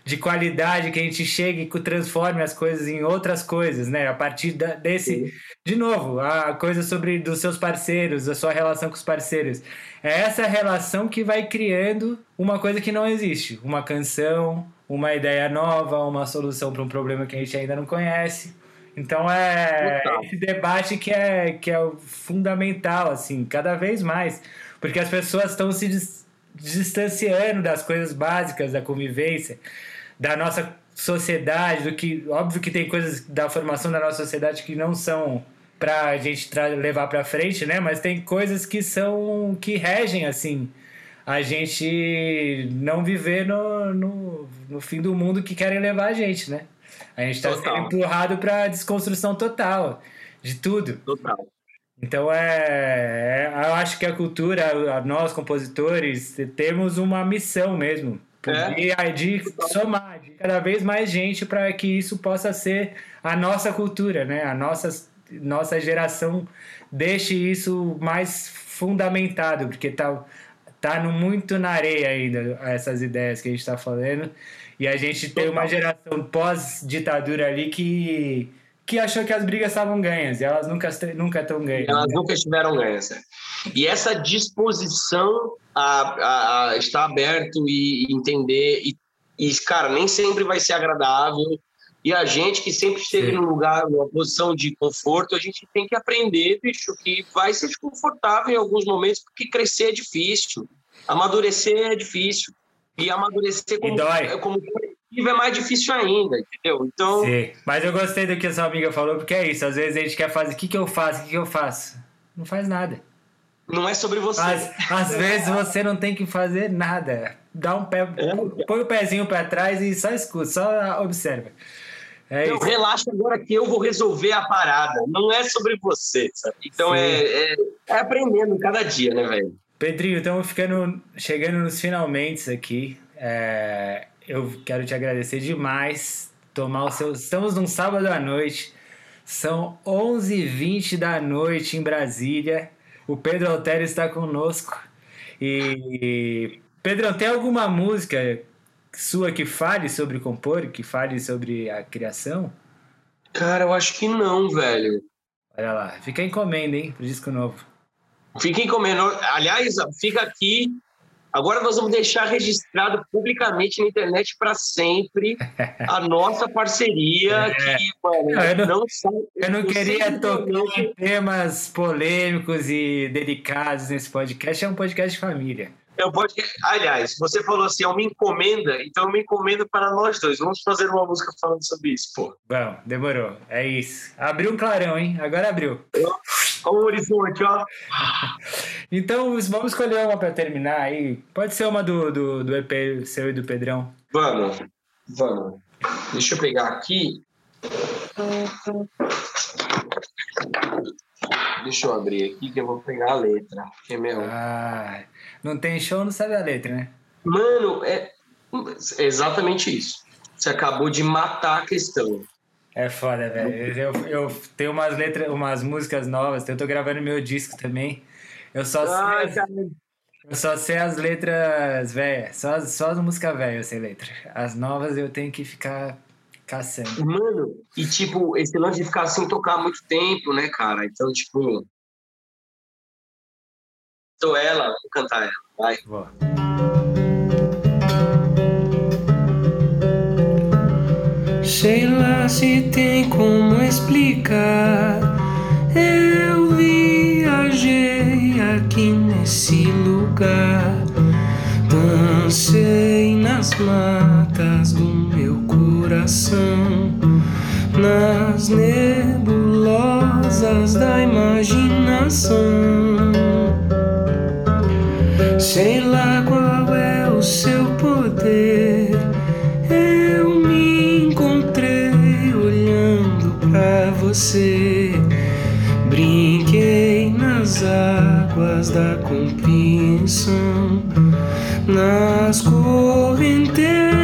de qualidade, que a gente chegue e transforme as coisas em outras coisas, né? A partir da- desse, de novo, a coisa sobre dos seus parceiros, a sua relação com os parceiros. É essa relação que vai criando uma coisa que não existe, uma canção, uma ideia nova, uma solução para um problema que a gente ainda não conhece. Então é Total. esse debate que é, que é fundamental, assim, cada vez mais. Porque as pessoas estão se dis- distanciando das coisas básicas da convivência, da nossa sociedade, do que. Óbvio que tem coisas da formação da nossa sociedade que não são pra gente tra- levar pra frente, né? Mas tem coisas que são. que regem, assim, a gente não viver no, no, no fim do mundo que querem levar a gente, né? A gente tá Total. sendo empurrado pra desconstrução total de tudo. Total. Então é, é- eu acho que a cultura, a- nós compositores, temos uma missão mesmo É. de, de somar de cada vez mais gente para que isso possa ser a nossa cultura, né? A nossa nossa geração deixe isso mais fundamentado, porque tá tá no, muito na areia ainda essas ideias que a gente está falando. E a gente tem uma geração pós-ditadura ali que, que achou que as brigas estavam ganhas, e elas nunca nunca estão ganhas. Elas nunca estiveram ganhas. né? E essa disposição a, a- a estar aberto e entender, e, e, cara, nem sempre vai ser agradável. E a gente que sempre esteve Sim. num lugar, numa posição de conforto, a gente tem que aprender, bicho, que vai ser desconfortável em alguns momentos, porque crescer é difícil, amadurecer é difícil. E amadurecer como, dói. como coletivo é mais difícil ainda, entendeu? Então, Sim, mas eu gostei do que a sua amiga falou, porque é isso, às vezes a gente quer fazer, o que, que eu faço, o que, que eu faço? Não faz nada. não é sobre você. Às, às vezes você não tem que fazer nada. Dá um pé, É. põe o pezinho pra trás e só escuta, só observa. É isso. relaxa agora que eu vou resolver a parada. Não é sobre você, sabe? Então é, é, é aprendendo cada dia, né, velho? Pedrinho, estamos ficando, chegando nos finalmente aqui. É, eu quero te agradecer demais. Tomar o seu. Estamos num sábado à noite. São 11h20 da noite em Brasília. O Pedro Altério está conosco. E. Pedrão, tem alguma música sua que fale sobre compor, que fale sobre a criação? Cara, eu acho que não, velho. Olha lá, fica encomenda, hein, pro disco novo. Fiquem comendo. Aliás, fica aqui. Agora nós vamos deixar registrado publicamente na internet para sempre a nossa parceria. Que, mano, eu não- não Eu não queria tocar em temas polêmicos e delicados nesse podcast. É um podcast de família. Eu pode... Aliás, você falou assim, é uma encomenda, então eu me encomendo para nós dois. Vamos fazer uma música falando sobre isso, pô. Bom, demorou. É isso. Abriu um clarão, hein? Agora abriu. Olha o horizonte, ó. Então, vamos escolher uma para terminar aí. Pode ser uma do, do, do EP seu e do Pedrão. Vamos, vamos. Deixa eu pegar aqui. Deixa eu abrir aqui que eu vou pegar a letra. Que é meu. Ah, não tem show, não sabe a letra, né? Mano, é é exatamente isso. Você acabou de matar a questão. É foda, velho. Eu, eu tenho umas letras, umas músicas novas. Eu tô gravando meu disco também. Eu só sei, as, cara, eu só sei as letras velhas. Só, só as músicas velhas eu sei letra. As novas eu tenho que ficar caçando. Mano, e tipo, esse lance de ficar sem tocar muito tempo, né, cara? Então, tipo. Tô ela, vou cantar ela, vai. Vou. Sei lá se tem como explicar. Eu viajei aqui nesse lugar. Dancei nas matas do coração, nas nebulosas da imaginação. Sei lá qual é o seu poder. Eu me encontrei olhando pra você. Brinquei nas águas da compreensão, nas correntezas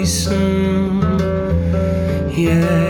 reason. Yeah.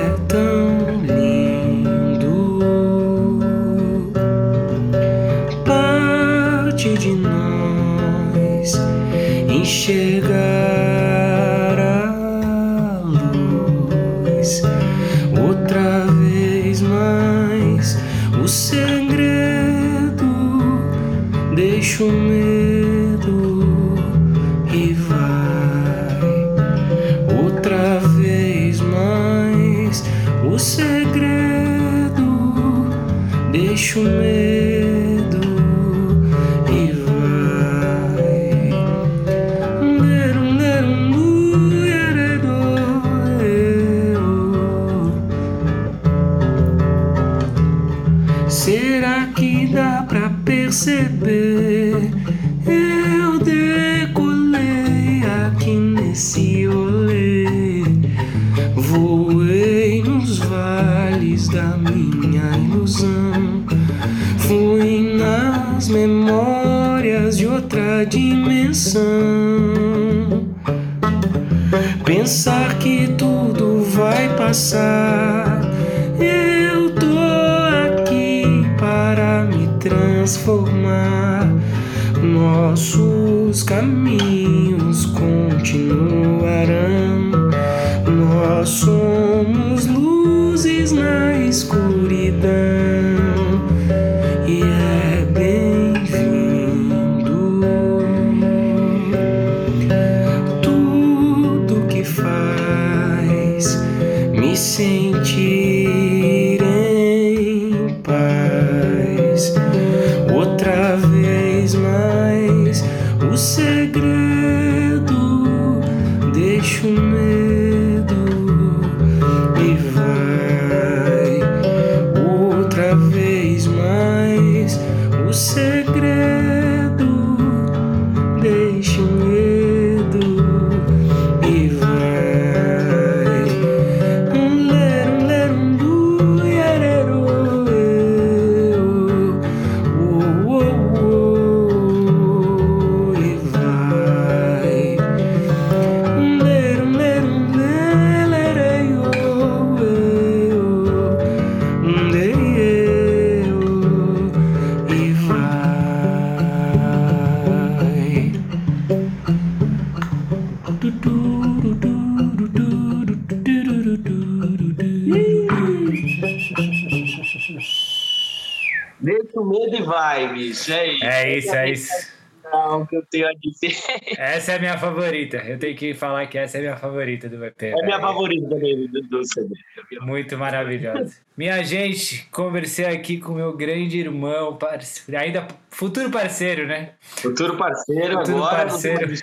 Não, que eu tenho a dizer. Essa é a minha favorita. Eu tenho que falar que essa é a minha favorita do VP. É a minha favorita também do, do CD. Muito maravilhosa. Minha gente, conversei aqui com meu grande irmão, parce... ainda futuro parceiro, né? Futuro parceiro, Futuro agora. parceiro.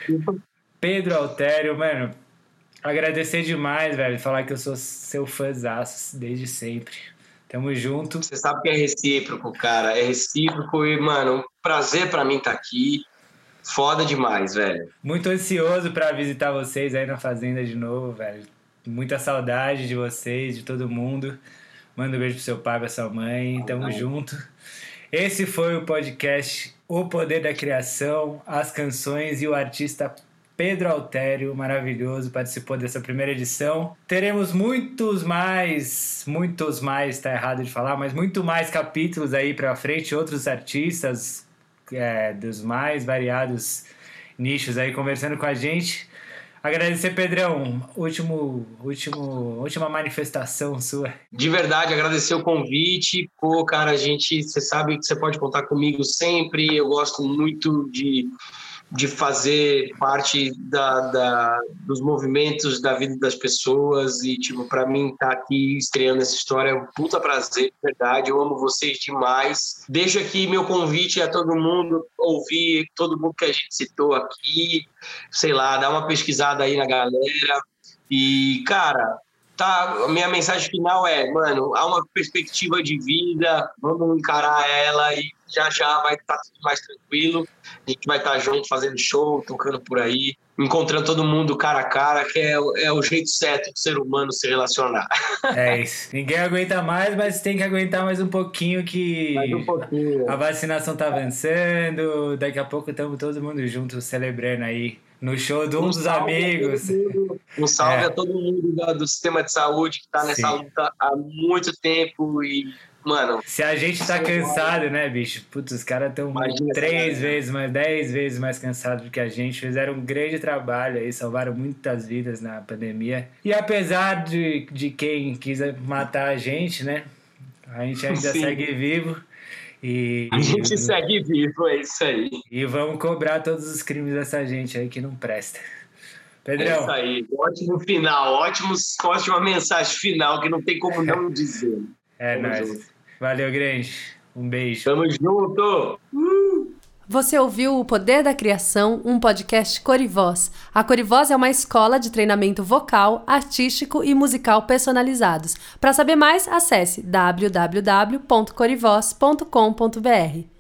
Pedro Altério, mano. Agradecer demais, velho. Falar que eu sou seu fãzaço desde sempre. Tamo junto. Você sabe que é recíproco, cara. É recíproco e, mano, um prazer pra mim estar aqui. Foda demais, velho. Muito ansioso pra visitar vocês aí na fazenda de novo, velho. Muita saudade de vocês, de todo mundo. Manda um beijo pro seu pai, pra sua mãe. Tamo junto. Esse foi o podcast O Poder da Criação, as canções e o artista Pedro Altério, maravilhoso, participou dessa primeira edição. Teremos muitos mais, muitos mais, tá errado de falar, mas muito mais capítulos aí pra frente, outros artistas é, dos mais variados nichos aí conversando com a gente. Agradecer, Pedrão, último, último, última manifestação sua. De verdade, agradecer o convite. Pô, cara, a gente, você sabe que você pode contar comigo sempre. Eu gosto muito de, de fazer parte da, da, dos movimentos da vida das pessoas e, tipo, para mim estar aqui estreando essa história é um puta prazer, de verdade. Eu amo vocês demais. Deixo aqui meu convite a todo mundo ouvir todo mundo que a gente citou aqui, sei lá, dar uma pesquisada aí na galera. E, cara, tá, a minha mensagem final é, mano, há uma perspectiva de vida, vamos encarar ela e já já vai estar tudo mais tranquilo. A gente vai estar junto fazendo show, tocando por aí, encontrando todo mundo cara a cara, que é, o- é o jeito certo do ser humano se relacionar. É isso. Ninguém aguenta mais, mas tem que aguentar mais um pouquinho que Mais um pouquinho. a vacinação tá avançando. Daqui a pouco estamos todo mundo junto celebrando aí No show de um dos amigos. Mundo, um salve É. a todo mundo do, do sistema de saúde que tá nessa Sim. luta há muito tempo e, mano, Se a gente tá cansado, né, bicho? Putz, os caras estão três vezes mais, dez vezes mais cansados do que a gente. Fizeram um grande trabalho aí, salvaram muitas vidas na pandemia. E apesar de, de quem quis matar a gente, né? A gente ainda Sim. segue vivo. E, a gente segue vivo, é isso aí. e vamos cobrar todos os crimes dessa gente aí que não presta. É Pedrão, isso aí. Ótimo final, ótimo, ótima mensagem final que não tem como não dizer. é Tamo nóis. junto. Valeu, grande. Um beijo. Tamo junto! Você ouviu o Poder da Criação, um podcast Corivoz. A Corivoz é uma escola de treinamento vocal, artístico e musical personalizados. Para saber mais, acesse www.corivoz.com.br.